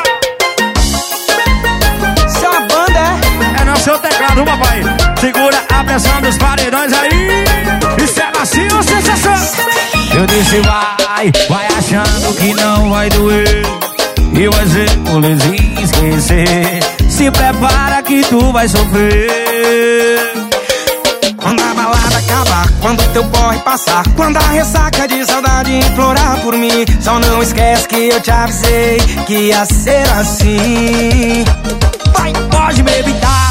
Segura a pressão dos paredões aí. Isso é macio sensação? Eu disse vai, vai achando que não vai doer. E vai ser molezinha esquecer. Se prepara que tu vai sofrer. Quando a balada acabar, quando teu porre passar Quando a ressaca de saudade implorar por mim Só não esquece que eu te avisei que ia ser assim. Vai, pode me evitar,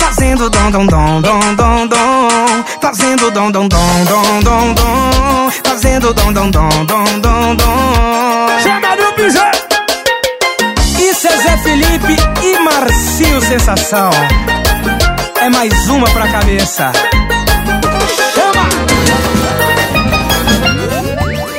Fazendo dom, dom, dom, dom, dom, dom Fazendo dom, dom, dom, dom, dom, dom Fazendo dom, dom, dom, dom, dom, dom Chama do piseiro! Isso é Zé Felipe e Marcinho Sensação. É mais uma pra cabeça.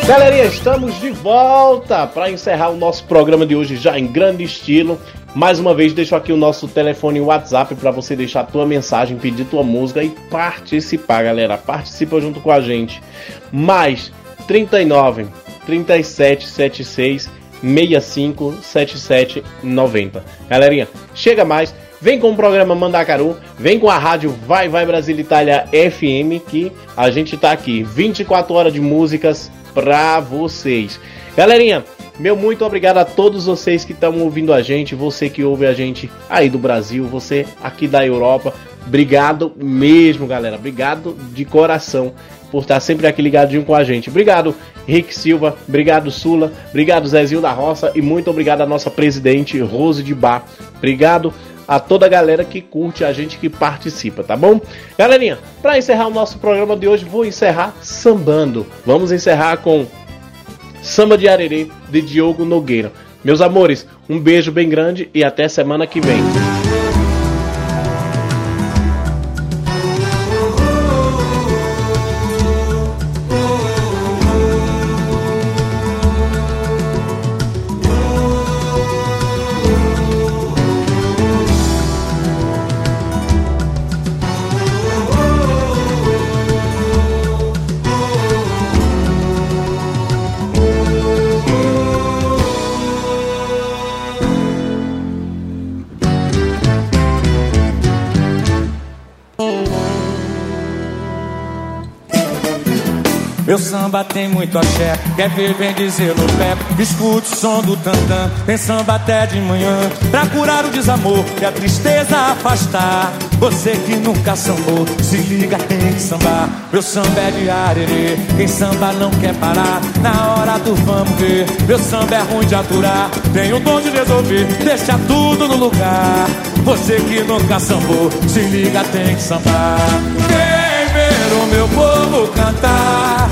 Galerinha, estamos de volta para encerrar o nosso programa de hoje já em grande estilo. Mais uma vez, deixo aqui o nosso telefone WhatsApp para você deixar tua mensagem, pedir tua música e participar, galera. Participa junto com a gente. Mais 39 37 76 65 77 90. Galerinha, chega mais. Vem com o programa Mandacaru, vem com a rádio Vai Vai Brasil Itália FM, que a gente tá aqui 24 horas de músicas pra vocês. Galerinha, meu muito obrigado a todos vocês que estão ouvindo a gente, você que ouve a gente aí do Brasil, você aqui da Europa. Obrigado mesmo, galera. Obrigado de coração por estar sempre aqui ligadinho com a gente. Obrigado, Rick Silva. Obrigado, Sula. Obrigado, Zezinho da Roça. E muito obrigado à nossa presidente, Rose de Bar. Obrigado a toda a galera que curte, a gente que participa, tá bom? Galerinha, para encerrar o nosso programa de hoje, vou encerrar sambando. Vamos encerrar com Samba de Arerê, de Diogo Nogueira. Meus amores, um beijo bem grande e até semana que vem. Tem muito axé, quer ver, vem dizer no pé. Escute o som do tantã, samba até de manhã. Pra curar o desamor e a tristeza afastar. Você que nunca sambou, se liga, tem que sambar. Meu samba é de arerê, quem samba não quer parar. Na hora do vamos ver, meu samba é ruim de aturar. Tem o dom de resolver, deixa tudo no lugar. Você que nunca sambou, se liga, tem que sambar. Vem ver o meu povo cantar,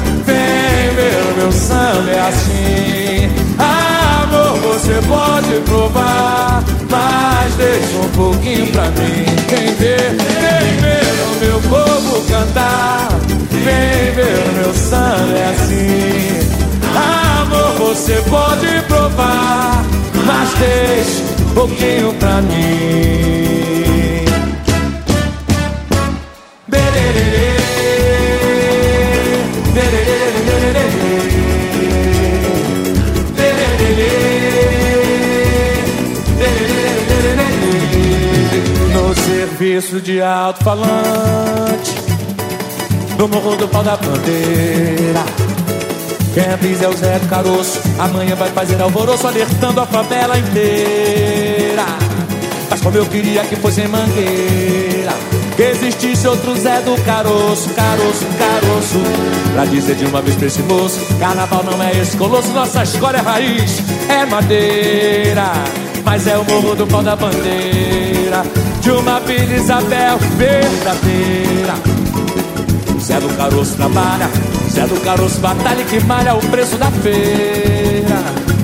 meu samba é assim. Amor, você pode provar, mas deixa um pouquinho pra mim. Vem ver, vem ver o meu povo cantar, vem ver o meu samba é assim. Amor, você pode provar, mas deixa um pouquinho pra mim. Bererê, serviço de alto-falante No morro do pau da bandeira. Quem avisa é o Zé do Caroço Amanhã vai fazer alvoroço Alertando a favela inteira. Mas como eu queria que fosse em Mangueira Que existisse outro Zé do Caroço Caroço, caroço. Pra dizer de uma vez pra esse moço Carnaval não é esse colosso Nossa escola é raiz, é madeira Mas é o morro do pau da bandeira De uma Vila Isabel verdadeira Zé do Caroço trabalha, Zé do Caroço batalha que malha o preço da feira.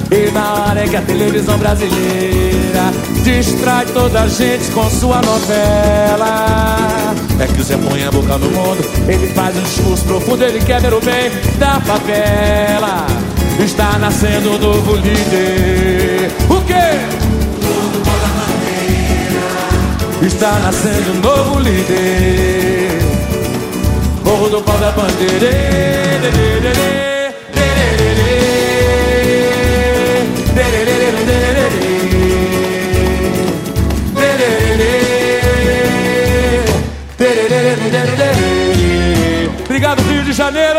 E na hora é que a televisão brasileira distrai toda a gente com sua novela. É que o Zé põe a boca no mundo, ele faz um discurso profundo, ele quer ver o bem da favela. Está nascendo um novo líder. O quê? Está nascendo um novo líder. Morro do pau da bandeira. Obrigado, Rio de Janeiro!